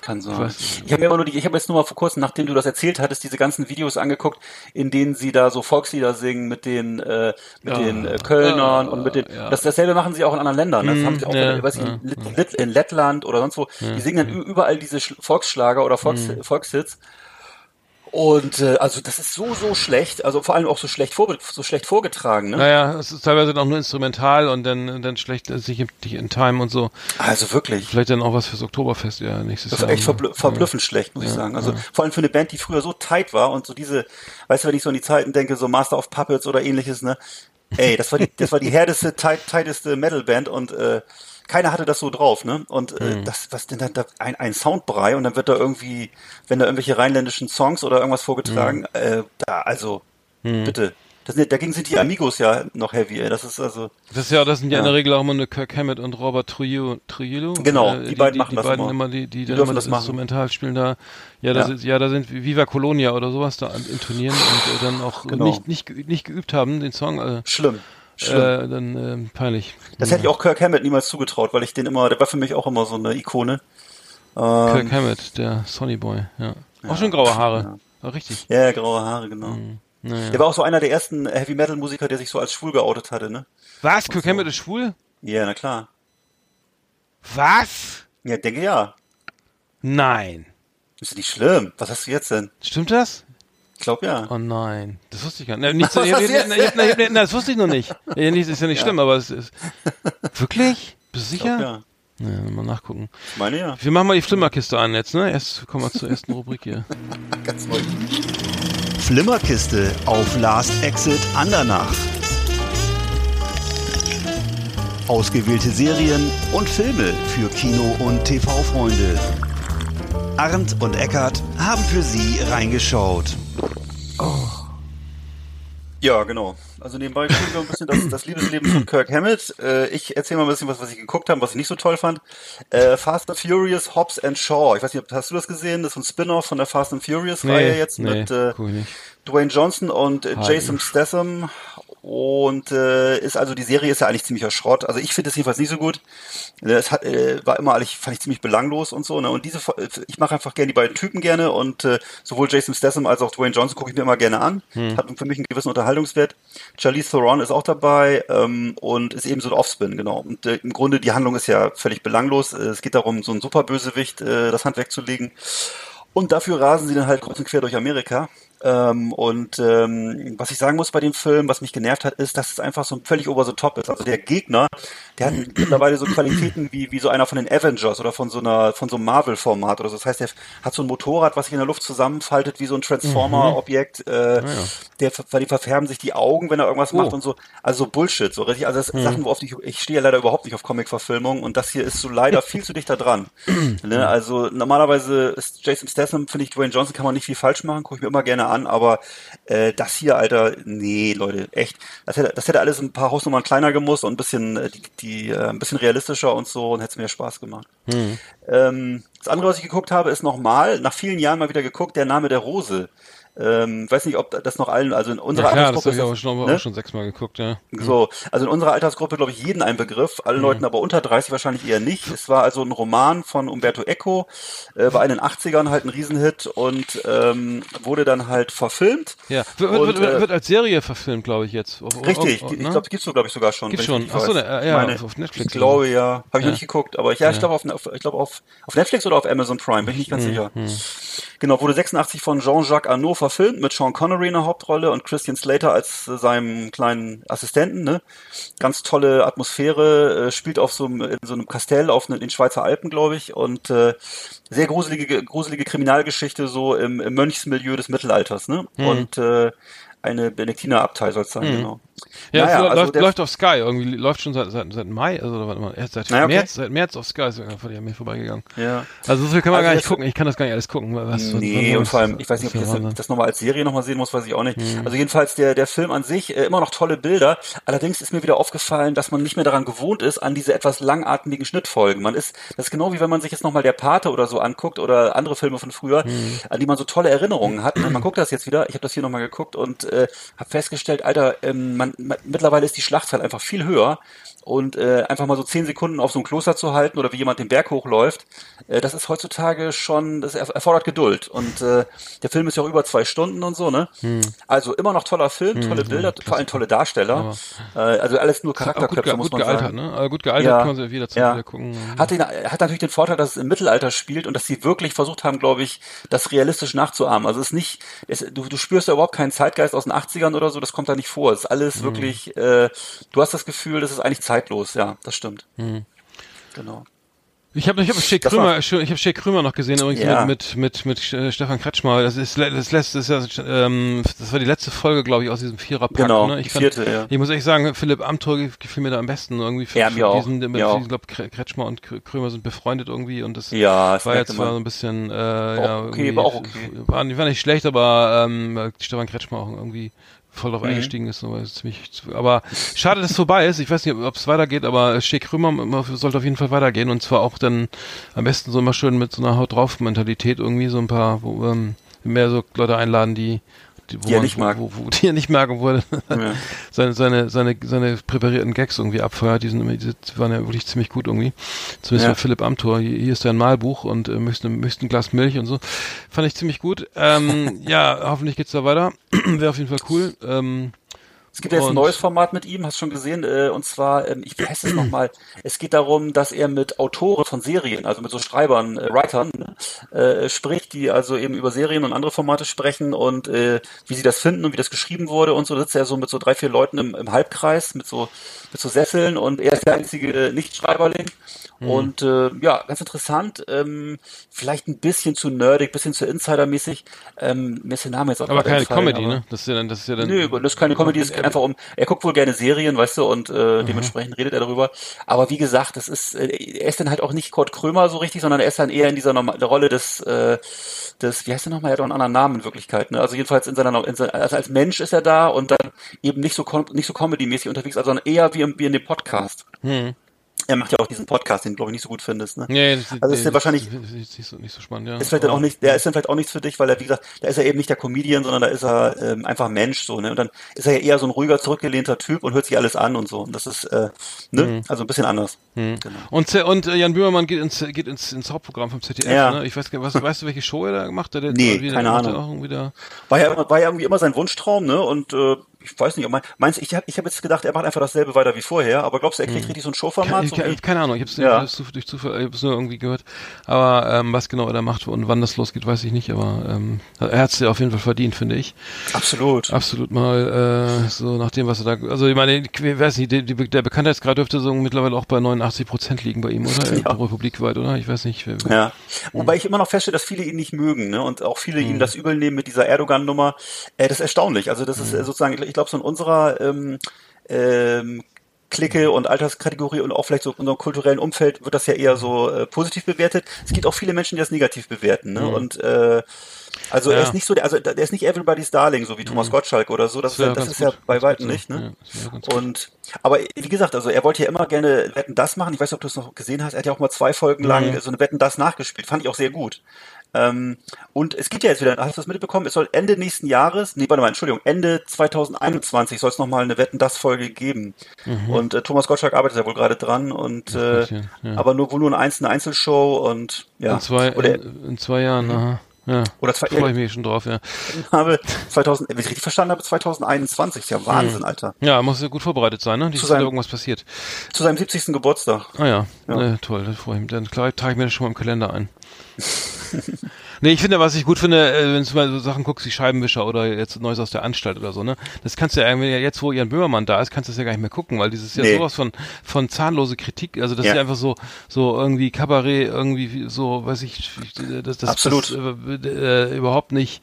Kann sein. Ich habe mir immer nur die, ich habe jetzt nur mal vor kurzem, nachdem du das erzählt hattest, diese ganzen Videos angeguckt, in denen sie da so Volkslieder singen mit den äh, mit Ja. den äh, Kölnern Ja, und mit den ja. das dasselbe machen sie auch in anderen Ländern. Das Mhm, haben sie auch ja, in, weiß ich, in, Lit- Lit- in Lettland oder sonst wo. Die singen dann überall diese Sch- Volksschlager oder Volks, Mhm. Volkshits. Und äh, also das ist so so schlecht, also vor allem auch so schlecht vorge so schlecht vorgetragen, ne? Naja, es ist teilweise auch nur instrumental und dann, dann schlecht sich nicht in Time und so. Also wirklich. Vielleicht dann auch was fürs Oktoberfest, ja, nächstes Das Jahr. war echt verblü verblüffend schlecht, muss ich sagen. Also vor allem für eine Band, die früher so tight war und so diese, weißt du, wenn ich so an die Zeiten denke, so Master of Puppets oder ähnliches, ne? Ey, das war die, das war die [laughs] härteste, tight, tighteste Metalband und äh, keiner hatte das so drauf, ne? Und äh, das, was denn da, da ein, ein Soundbrei und dann wird da irgendwie, wenn da irgendwelche rheinländischen Songs oder irgendwas vorgetragen, äh, da, also, bitte. Das dagegen sind die Amigos ja noch heavy, ey. Das ist also. Das ist ja, das sind ja, in Ja. der Regel auch immer eine Kirk Hammett und Robert Trujillo. Trujillo Genau, Äh, die beiden machen die das beiden immer. immer. die, die, dann immer das, das. Instrumental spielen da. Ja, da Ja. sind, ja, da sind Viva Colonia oder sowas da intonieren und äh, dann auch Genau. nicht, nicht, nicht geübt haben, den Song, äh, Schlimm. Schlimm. äh, dann äh, peinlich. Das hätte ich auch Kirk Hammett niemals zugetraut, weil ich den immer, der war für mich auch immer so eine Ikone. Kirk Hammett, der Sonny Boy, ja. Auch schon graue Haare. War richtig. Ja, ja, graue Haare, genau. Naja. Der war auch so einer der ersten Heavy Metal Musiker, der sich so als schwul geoutet hatte, ne? Was? Kirk Hammett ist schwul? Ja, na klar. Was? Ja, denke ja. Nein. Ist ja nicht schlimm. Was hast du jetzt denn? Stimmt das? Ich glaube ja. Oh nein, das wusste ich gar nicht. Nicht [laughs] so, ich, ich, ich, ich, ich, ich, das wusste ich noch nicht. Ja, nicht ist ja nicht schlimm, aber es ist. Wirklich? Bist du Ich glaub, sicher? ja. Ja, mal nachgucken. Ich meine ja. Wir machen mal die Flimmerkiste an jetzt, ne? Erst kommen wir zur ersten Rubrik hier. [laughs] Ganz neu. Flimmerkiste auf Last Exit Andernach. Ausgewählte Serien und Filme für Kino- und TV-Freunde. Arndt und Eckart haben für Sie reingeschaut. Ja, genau. Also nebenbei kriegen wir ein bisschen das, das Liebesleben von Kirk Hammett. Äh, ich erzähle mal ein bisschen was, was ich geguckt habe, was ich nicht so toll fand. Äh, Fast and Furious, Hobbs and Shaw. Ich weiß nicht, hast du das gesehen? Das ist ein Spin-off von der Fast and Furious Reihe jetzt nee, mit äh, cool. Dwayne Johnson und äh. Jason Statham. Und äh, ist also die Serie ist ja eigentlich ziemlicher Schrott. Also ich finde es jedenfalls nicht so gut. Äh, Es hat äh, war immer eigentlich fand ich ziemlich belanglos und so. Ne? Und diese äh, ich mache einfach gerne die beiden Typen gerne und äh, sowohl Jason Statham als auch Dwayne Johnson gucke ich mir immer gerne an. Hat für mich einen gewissen Unterhaltungswert. Charlize Theron ist auch dabei ähm, und ist eben so ein Offspin genau. Und äh, im Grunde die Handlung ist ja völlig belanglos. Äh, es geht darum, so einen Superbösewicht äh, das Handwerk zu legen. Und dafür rasen sie dann halt kreuz und quer durch Amerika. Ähm, und ähm, was ich sagen muss bei dem Film, was mich genervt hat, ist, dass es einfach so völlig over the top ist. Also der Gegner, der hat [clears throat] mittlerweile so Qualitäten wie, wie so einer von den Avengers oder von so einer von so einem Marvel-Format oder so. Das heißt, der hat so ein Motorrad, was sich in der Luft zusammenfaltet wie so ein Transformer-Objekt. Äh, der, weil die verfärben sich die Augen, wenn er irgendwas macht und so. Also so Bullshit, so richtig. Also das sind Sachen, worauf ich, ich stehe ja leider überhaupt nicht auf Comic-Verfilmung und das hier ist so leider viel zu dicht da dran. [clears throat] ne? Also normalerweise ist Jason Statham, finde ich, Dwayne Johnson kann man nicht viel falsch machen, gucke ich mir immer gerne an, aber äh, das hier, Alter, nee, Leute, echt. Das hätte, das hätte alles ein paar Hausnummern kleiner gemusst und ein bisschen, äh, die, die, äh, ein bisschen realistischer und so und hätte es mir Spaß gemacht. Ähm, das andere, was ich geguckt habe, ist nochmal, nach vielen Jahren mal wieder geguckt, der Name der Rose. Ähm, weiß nicht, ob das noch allen, also in unserer Ja, klar, das Altersgruppe habe ich auch schon, ne? auch schon sechsmal geguckt, ja. So, also in unserer Altersgruppe, glaube ich, jeden ein Begriff, allen Leuten aber unter 30 wahrscheinlich eher nicht. Es war also ein Roman von Umberto Eco, äh, war in den 80ern halt ein Riesenhit und ähm, wurde dann halt verfilmt. Ja, wird, Und, wird, wird, äh, wird als Serie verfilmt, glaube ich jetzt. Richtig, auf- die- ich glaube, gibt's so, glaube ich, sogar schon. Ich schon. richtig Ach so, weiß. ne, ja, meine, auf- Netflix Ich glaube ja, habe ich Ja. noch nicht geguckt, aber ich, ja, ich glaube auf, auf, ich glaube auf, auf Netflix oder auf Amazon Prime, bin ich nicht ganz Mhm, sicher. Genau, wurde 86 von Jean-Jacques Arnaud verfilmt mit Sean Connery in der Hauptrolle und Christian Slater als äh, seinem kleinen Assistenten. Ne? Ganz tolle Atmosphäre, äh, spielt auf so einem, in so einem Kastell auf den Schweizer Alpen, glaube ich, und äh, sehr gruselige, gruselige Kriminalgeschichte so im, im Mönchsmilieu des Mittelalters. Ne? Mhm. Und äh, eine Benediktinerabtei soll es sein, genau. Ja, Naja, also läuft, läuft auf Sky, irgendwie läuft schon seit, seit, seit Mai, also warte mal, erst seit Na ja, okay. März, seit März auf Sky ist an mir vorbeigegangen. Ja. Also so viel kann man Also gar nicht gucken, ich kann das gar nicht alles gucken. weil Was, Nee, was- und vor allem, ich weiß nicht, ob ich das, das nochmal als Serie nochmal sehen muss, weiß ich auch nicht. Also jedenfalls der, der Film an sich, äh, immer noch tolle Bilder. Allerdings ist mir wieder aufgefallen, dass man nicht mehr daran gewohnt ist, an diese etwas langatmigen Schnittfolgen. Man ist, das ist genau wie wenn man sich jetzt nochmal der Pate oder so anguckt oder andere Filme von früher, an die man so tolle Erinnerungen hat. Man guckt das jetzt wieder, ich habe das hier nochmal geguckt und äh, habe festgestellt, Alter, ähm, man man, mittlerweile ist die Schlachtzeit einfach viel höher und äh, einfach mal so zehn Sekunden auf so ein Kloster zu halten oder wie jemand den Berg hochläuft, äh, das ist heutzutage schon, das er- erfordert Geduld. Und äh, der Film ist ja auch über zwei Stunden und so, ne? Hm. Also immer noch toller Film, tolle Bilder, vor allem tolle Darsteller. äh, also alles nur gut, Charakterköpfe, ge muss gut man gealtert, sagen. ne? Aber gut gealtert Ja, kann man wieder zu ja. wieder gucken. Hat, den, hat natürlich den Vorteil, dass es im Mittelalter spielt und dass sie wirklich versucht haben, glaube ich, das realistisch nachzuahmen. Also es ist nicht, es, du, du spürst ja überhaupt keinen Zeitgeist aus den 80ern oder so, das kommt da nicht vor. Es ist alles wirklich, äh, du hast das Gefühl, das ist eigentlich zeitlos, ja, das stimmt. Genau. Ich habe ich hab Schick Krümer, ich habe Schick Krümer noch gesehen übrigens Ja. mit mit mit, mit äh, Stefan Kretschmer. Das ist das letzte das ist ja ähm, das war die letzte Folge, glaube ich, aus diesem Viererpack. Genau, ne? Ich die vierte, ja. Ich muss echt sagen, Philipp Amthor gefiel mir da am besten irgendwie. Für, Ja, mir auch, diesen, mir auch. Ich glaube, Kretschmer und Krü- Krümer sind befreundet irgendwie und das Ja, das war jetzt zwar man. so ein bisschen äh, ja, okay, war auch okay. War, nicht- war nicht schlecht, aber ähm, Stefan Kretschmer auch irgendwie voll Mhm. drauf eingestiegen ist, aber ziemlich, aber schade, dass es vorbei ist. Ich weiß nicht, ob es weitergeht, aber Schick Krümer m- sollte auf jeden Fall weitergehen und zwar auch dann am besten so immer schön mit so einer Haut drauf Mentalität irgendwie so ein paar, wo, ähm, mehr so Leute einladen, die, wo Die er man- nicht mag. Wo, wo, die er nicht mag, obwohl er Ja. [laughs] seine, seine, seine, seine präparierten Gags irgendwie abfeuert. Die, sind, immer- die waren ja wirklich ziemlich gut irgendwie. Zumindest Ja. bei Philipp Amthor. Hier, hier ist dein Malbuch und äh, möchtest, möchtest ein Glas Milch und so. Fand ich ziemlich gut. Ähm, [laughs] ja, hoffentlich geht's da weiter. [clears throat] Wäre auf jeden Fall cool. Ähm, Es gibt jetzt ein Und- neues Format mit ihm, hast du schon gesehen, äh, und zwar, ähm, ich wie heißt es nochmal? Es geht darum, dass er mit Autoren von Serien, also mit so Schreibern, äh, Writern, äh, spricht, die also eben über Serien und andere Formate sprechen und äh, wie sie das finden und wie das geschrieben wurde und so. Sitzt er so mit so drei, vier Leuten im, im Halbkreis, mit so, mit so Sesseln und er ist der einzige Nicht-Schreiberling. Hm. Und äh, ja, ganz interessant, ähm, vielleicht ein bisschen zu nerdig, bisschen zu Insidermäßig. Ähm, mir ist der Name jetzt auch aber keine entfallen, Comedy, aber- ne? Das ist ja dann, das ist ja dann. Nö, das ist keine Comedy, es geht einfach um, er guckt wohl gerne Serien, weißt du, und äh, dementsprechend redet er darüber. Aber wie gesagt, das ist, äh, er ist dann halt auch nicht Kurt Krömer so richtig, sondern er ist dann eher in dieser norma der Rolle des, äh, des, wie heißt er nochmal, er hat auch einen anderen Namen in Wirklichkeit, ne? Also jedenfalls in seiner, in seiner also als Mensch ist er da und dann eben nicht so, nicht so Comedy-mäßig unterwegs, sondern eher wie, im, wie in dem Podcast. Er macht ja auch diesen Podcast, den du, glaube ich nicht so gut findest, ne? Nee, das, Also ist ja wahrscheinlich- das ist nicht so, nicht so spannend, ja. ist vielleicht dann auch nicht, der ist dann vielleicht auch nichts für dich, weil er, wie gesagt, da ist er eben nicht der Comedian, sondern da ist er ähm, einfach Mensch so, ne? Und dann ist er ja eher so ein ruhiger, zurückgelehnter Typ und hört sich alles an und so. Und das ist, äh, ne? Also ein bisschen anders. Genau. Und, und äh, Jan Böhmermann geht ins, geht ins, ins Hauptprogramm vom ZDF, Ja. ne? Ich weiß gar nicht, was, weißt du, welche Show er da gemacht hat? Der, Nee, keine Ahnung. War ja, war ja irgendwie immer sein Wunschtraum, ne? Und äh, ich weiß nicht, ob mein, meinst ich habe ich hab jetzt gedacht, er macht einfach dasselbe weiter wie vorher, aber glaubst du, er kriegt richtig so ein Showformat? Keine, So keine, Ahnung, ich Ja. hab's zu- durch Zufall, ich hab's nur irgendwie gehört. Aber ähm, was genau er da macht und wann das losgeht, weiß ich nicht. Aber ähm, er hat's ja auf jeden Fall verdient, finde ich. absolut. Absolut mal äh, so nach dem, was er da. Also ich meine, ich weiß nicht, die, die, der Bekanntheitsgrad dürfte so mittlerweile auch bei 89 Prozent liegen bei ihm, oder? [laughs] Ja. Republikweit, oder? Ich weiß nicht. wer- Ja. Wobei ich immer noch feststelle, dass viele ihn nicht mögen, ne? Und auch viele Mhm. ihm das übel nehmen mit dieser Erdogan-Nummer. Äh, das ist erstaunlich. Also das ist äh, sozusagen, ich glaube, so in unserer ähm, ähm, Clique und Alterskategorie und auch vielleicht so in unserem kulturellen Umfeld wird das ja eher so äh, positiv bewertet. Es gibt auch viele Menschen, die das negativ bewerten, ne? Und äh, also er Mhm. Ja. Mhm. ist nicht so, der, also der ist nicht everybody's darling, so wie Thomas Gottschalk oder so. Das, ist, ja, wär das ist ja bei weitem nicht, ne? Ja, das. Und aber wie gesagt, also er wollte ja immer gerne Wetten das machen. Ich weiß nicht, ob du es noch gesehen hast. Er hat ja auch mal zwei Folgen lang Mhm. so eine Wetten das nachgespielt. Fand ich auch sehr gut. Ähm, und es gibt ja jetzt wieder, hast du das mitbekommen? Es soll Ende nächsten Jahres, nee, warte mal, Entschuldigung, Ende 2021 soll es nochmal eine Wetten das Folge geben. Und äh, Thomas Gottschalk arbeitet ja wohl gerade dran und äh, Mhm. ja. aber nur wohl nur eine einzelne Einzelshow und ja. In zwei, oder, in, in zwei Jahren, aha. Ja. Oder zwei- Freue ich mich schon drauf, ja. [laughs] habe 2000, wenn ich richtig verstanden habe, 2021. Ist ja Wahnsinn, Alter. Ja, muss ja gut vorbereitet sein, ne? Nicht, dass da seinem- irgendwas passiert. Zu seinem 70. Geburtstag. Ah ja, Ja. Ne, toll, das freue ich mich. Dann klar, trage ich mir das schon mal im Kalender ein. [laughs] [laughs] nee, ich finde, was ich gut finde, äh, wenn du mal so Sachen guckst wie Scheibenwischer oder jetzt Neues aus der Anstalt oder so, ne? Das kannst du ja irgendwie, jetzt wo Jan Böhmermann da ist, kannst du das ja gar nicht mehr gucken, weil dieses ja Nee. sowas von, von zahnlose Kritik, also das Ja. ist ja einfach so, so irgendwie Kabarett, irgendwie so, weiß ich, das, das, Absolut. das äh, äh, überhaupt nicht,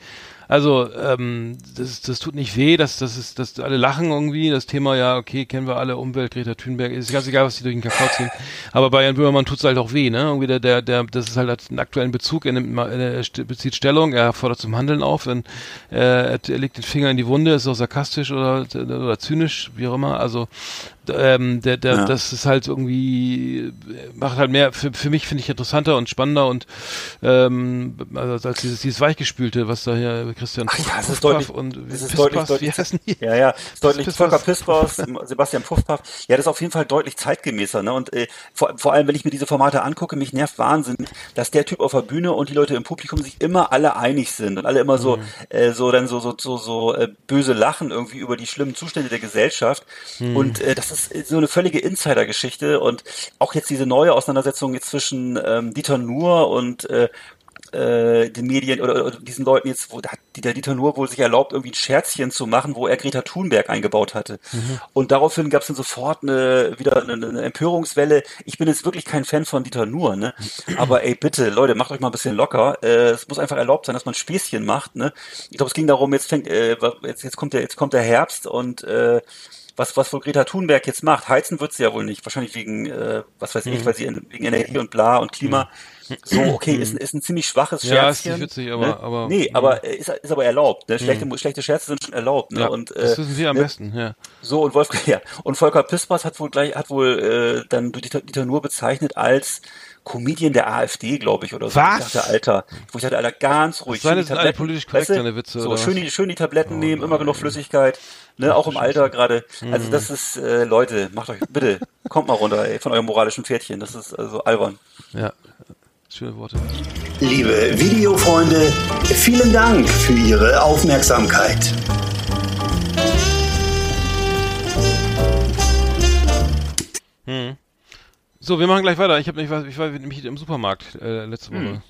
also ähm, das, das tut nicht weh, dass das ist, dass alle lachen irgendwie. Das Thema ja, okay, kennen wir alle, Umwelt, Greta Thunberg, ist ganz egal, was die durch den Kakao ziehen. Aber bei Jan Böhmermann tut's halt auch weh, ne? Irgendwie der, der, der, das ist halt einen aktuellen Bezug, er nimmt mal, er bezieht Stellung, er fordert zum Handeln auf, wenn, äh, er, er legt den Finger in die Wunde, ist auch sarkastisch oder, oder zynisch, wie auch immer. Also ähm, der, der, Ja. das ist halt irgendwie macht halt mehr für, für mich finde ich interessanter und spannender und ähm, also als dieses, dieses weichgespülte, was da hier Christian Ach ja, es ist deutlich, und es ist Pisspass, deutlich, deutlich, ja, ja, deutlich. Volker Pispers, Sebastian Puffpaff, ja, das ist auf jeden Fall deutlich zeitgemäßer, ne, und äh, vor, vor allem, wenn ich mir diese Formate angucke, mich nervt wahnsinnig, dass der Typ auf der Bühne und die Leute im Publikum sich immer alle einig sind und alle immer so, Mhm. äh, so dann so, so, so, so äh, böse lachen irgendwie über die schlimmen Zustände der Gesellschaft Mhm. und äh, das ist so eine völlige Insider-Geschichte und auch jetzt diese neue Auseinandersetzung jetzt zwischen ähm, Dieter Nuhr und äh, äh, den Medien oder, oder diesen Leuten jetzt, wo hat der Dieter Nuhr wohl sich erlaubt, irgendwie ein Scherzchen zu machen, wo er Greta Thunberg eingebaut hatte. Und daraufhin gab es dann sofort eine, wieder eine, eine Empörungswelle. Ich bin jetzt wirklich kein Fan von Dieter Nuhr, ne? Aber ey, bitte, Leute, macht euch mal ein bisschen locker. Äh, es muss einfach erlaubt sein, dass man Späßchen macht, ne? Ich glaube, es ging darum, jetzt fängt, äh, jetzt, jetzt kommt der, jetzt kommt der Herbst und äh, was, was wohl Greta Thunberg jetzt macht. Heizen wird sie ja wohl nicht. Wahrscheinlich wegen, äh, was weiß ich, weil sie in, wegen Energie und bla und Klima. So, okay, ist, ein- ist ein ziemlich schwaches Ja, ist Scherzchen. nicht witzig, aber- ne? aber- Nee, aber äh, ist, ist aber erlaubt. Ne? Schlechte, schlechte Scherze sind schon erlaubt. Ne? Ja, und, äh, das wissen wir am ne? besten, ja. So, und Wolfgang, [laughs] ja. Und Volker Pispers hat wohl gleich, hat wohl äh, dann Dieter, Dieter Nuhr bezeichnet als Comedian der AfD, glaube ich, oder so. Was? Ich dachte, Alter, wo ich dachte, Alter, ganz ruhig. Das seien schön jetzt die alle politisch korrekt, weißt du? deine Witze, So, oder schön die, schön die Tabletten nehmen, immer genug Flüssigkeit. Ne, auch im Alter gerade. Mhm. Also das ist, äh, Leute, macht euch, bitte, kommt mal runter, ey, von eurem moralischen Pferdchen. Das ist also albern. Ja. Schöne Worte. Liebe Videofreunde, vielen Dank für Ihre Aufmerksamkeit. So, wir machen gleich weiter. Ich habe nicht, ich war nämlich im Supermarkt äh, letzte Woche.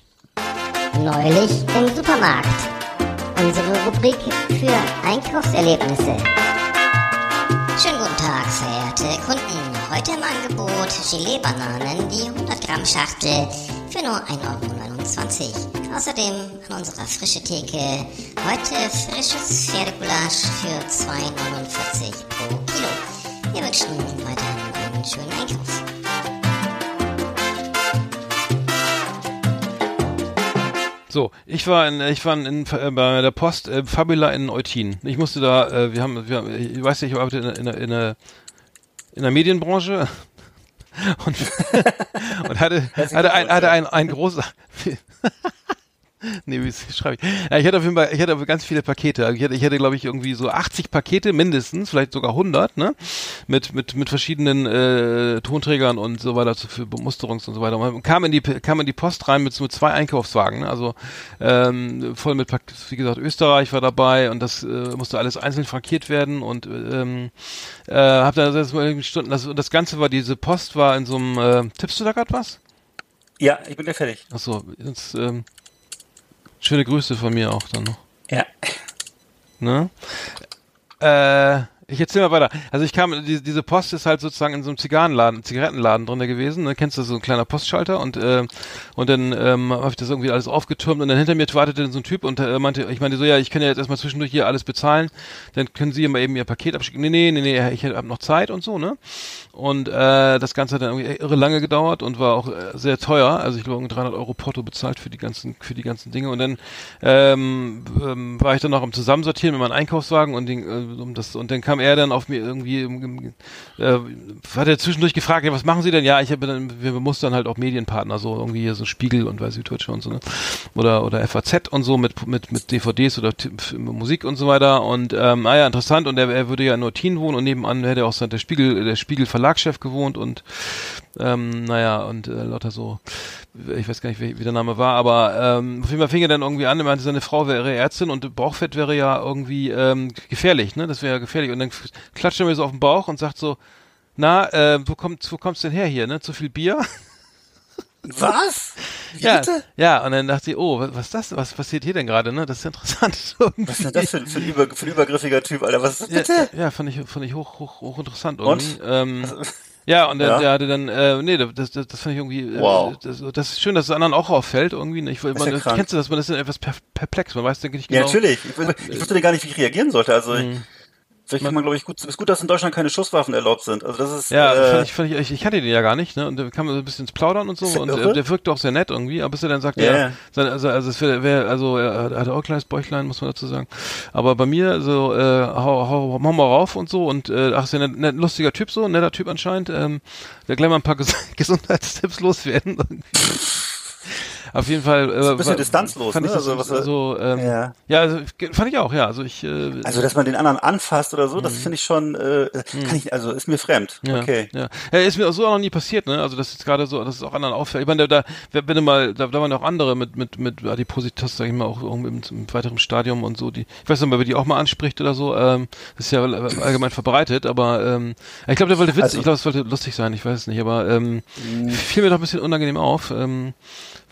Neulich im Supermarkt. Unsere Rubrik für Einkaufserlebnisse. Schönen guten Tag, verehrte Kunden. Heute im Angebot Gelee-Bananen, die 100 Gramm Schachtel für nur 1,29 Euro. Außerdem an unserer frische Theke heute frisches Pferdegulasch für 2,49 pro Kilo. Wir wünschen weiterhin einen schönen Einkauf. So, ich war in, ich war in, äh, bei der Post äh, Fabula in Eutin. Ich musste da, äh, wir haben, wir haben, ich weiß nicht, ich arbeite in, der- in, in, der- in der Medienbranche [laughs] und, [laughs] und hatte, hatte ein, hatte ein, ein großer, [laughs] [laughs] Nee, wie schreibe ich? Ja, ich hatte auf jeden Fall, ich hatte ganz viele Pakete. Also Ich hatte, ich hatte glaube ich, irgendwie so 80 Pakete mindestens, vielleicht sogar 100, ne? Mit, mit, mit verschiedenen äh, Tonträgern und so weiter zu- für Musterungs und so weiter. Man kam in die, kam in die Post rein mit so zwei Einkaufswagen, ne? Also ähm, voll mit, wie gesagt, Österreich war dabei und das äh, musste alles einzeln frankiert werden und ähm, äh, hab da sechs mal Stunden, das, das Ganze war, diese Post war in so einem, äh, tippst du da gerade was? Ja, ich bin gleich fertig. Achso, jetzt, ähm, schöne Grüße von mir auch dann noch. Ja. Ne? Äh, ich erzähl mal weiter. Also ich kam, die, diese Post ist halt sozusagen in so einem Zigarrenladen, Zigarettenladen drin gewesen. Ne? Kennst du so ein kleiner Postschalter und äh, und dann ähm, habe ich das irgendwie alles aufgetürmt und dann hinter mir wartete dann so ein Typ und äh, meinte, ich meinte so, ja, ich kann ja jetzt erstmal zwischendurch hier alles bezahlen, dann können Sie mal eben Ihr Paket abschicken. Nee, nee, nee, nee, ich habe noch Zeit und so, ne? Und äh, das Ganze hat dann irgendwie irre lange gedauert und war auch äh, sehr teuer. Also ich glaube, irgendwie 300 Euro Porto bezahlt für die ganzen für die ganzen Dinge. Und dann ähm, ähm, war ich dann noch am Zusammensortieren mit meinem Einkaufswagen und, den, äh, um das, und dann kam er dann auf mir irgendwie, äh, hat er zwischendurch gefragt, ja, was machen Sie denn? Ja, ich habe dann, wir mustern halt auch Medienpartner, so irgendwie hier so Spiegel und weiß Süddeutsche und so, ne? Oder, oder FAZ und so mit, mit, mit DVDs oder Musik und so weiter. Und ähm, naja, interessant. Und er, er würde ja in Neutin wohnen und nebenan hätte auch so der Spiegel, der Spiegel Verlagschef gewohnt und ähm, naja, und äh, lauter so, ich weiß gar nicht, wie, wie der Name war, aber ähm, auf jeden Fall fing er dann irgendwie an, er meinte, seine Frau wäre Ärztin und Bauchfett wäre ja irgendwie ähm, gefährlich, ne? Das wäre ja gefährlich. Und dann klatscht er mir so auf den Bauch und sagt so, na, äh, wo kommt, wo kommst du denn her hier, ne? Zu viel Bier? [laughs] Was? Ja, bitte? ja, und dann dachte ich, oh, was, was ist das? Was passiert hier denn gerade, ne? Das ist interessant. [laughs] Irgendwie. Was ist denn das für, für, ein, über, für ein übergriffiger Typ, Alter? Was ist das bitte? Ja, ja fand ich, fand ich hoch, hoch, hoch interessant Und? irgendwie. Ähm, [laughs] ja, und der, Ja? der hatte dann, äh, nee, das, das, das fand ich irgendwie, äh, Wow. das, das ist schön, dass es anderen auch auffällt irgendwie. ne? Ich, man, ja kennst du das, man ist dann etwas per, perplex, man weiß denke ich Ja, genau. natürlich. Ich, ich wusste gar nicht, wie ich reagieren sollte. Also, Mhm. Ich, vielleicht kann man, glaube ich, gut, es ist gut, dass in Deutschland keine Schusswaffen erlaubt sind. Also, das ist, Ja, äh, fand ich, fand ich, ich, kannte den ja gar nicht, ne? Und da kam so ein bisschen ins Plaudern und so und irre? der wirkte auch sehr nett irgendwie, aber bis er dann sagt, Ja, ja, also, also es wäre, wär, also er hatte auch ein kleines Bäuchlein, muss man dazu sagen. Aber bei mir so, äh, hau, hau, hau mal rauf und so und äh, ach, ist ja ein net, lustiger Typ so, netter Typ anscheinend, ähm, der gleich mal ein paar Ges [laughs] Gesundheitstipps loswerden. [laughs] Auf jeden Fall. Äh, Ist ein bisschen war- distanzlos, fand ne? Ich das Also, was- also, ähm, Ja. ja. also, fand ich auch, ja. Also ich. Äh, Also, dass man den anderen anfasst oder so, das finde ich schon, äh, kann ich, also ist mir fremd. Mhm. Ja, Okay. ja. ja, ist mir auch so auch noch nie passiert, ne? Also das ist gerade so, dass es auch anderen auffällt. Ich meine, da, da wenn du mal, da, da waren auch andere mit mit mit Adipositas, sag ich mal, auch im, im, weiteren Stadium und so. Die, ich weiß nicht, ob er die auch mal anspricht oder so. Ähm, das ist ja allgemein verbreitet, aber ähm, ich glaube, der wollte witzig, Also- ich glaube, es wollte lustig sein, ich weiß es nicht, aber ähm, fiel mir doch ein bisschen unangenehm auf, ähm,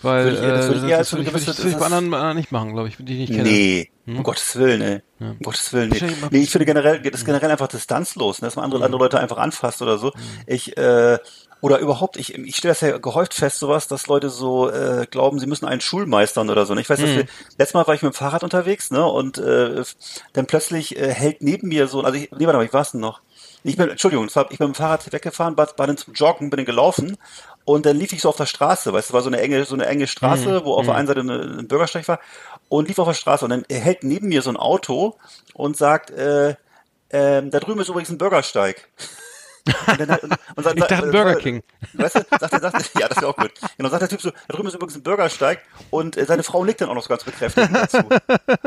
weil Würde ich das äh, würde ich eher als das so würde eine ich, würde bei das- anderen äh, nicht machen, glaube ich, die ich nicht kenne. Nee, um Gottes Willen, ey. Um Gottes Willen, nee. Nee. Ich finde generell, das ist generell einfach distanzlos, ne, dass man andere, andere Leute einfach anfasst oder so. Ich, äh, oder überhaupt, ich, ich stelle das ja gehäuft fest, sowas, dass Leute so äh, glauben, sie müssen einen Schulmeistern oder so. Ne? Ich weiß, dass wir, letztes Mal war ich mit dem Fahrrad unterwegs, ne, und äh, dann plötzlich äh, hält neben mir so, also ich, nee, warte mal, ich war's denn noch? Ich bin, Entschuldigung, war, ich bin mit dem Fahrrad weggefahren, war, war dann zum Joggen, bin dann gelaufen und dann lief ich so auf der Straße, weißt du, war so eine enge, so eine enge Straße, wo auf der einen Seite eine, ein Bürgersteig war und lief auf der Straße und dann hält neben mir so ein Auto und sagt, äh, ähm, da drüben ist übrigens ein Bürgersteig. [laughs] Und dann, und, und sagt- Ich dachte, Burger King. Weißt du, sagt sagt ja, das wäre auch gut. Genau, sagt der Typ so, da drüben ist übrigens ein Bürgersteig und äh, seine Frau nickt dann auch noch so ganz bekräftigend dazu.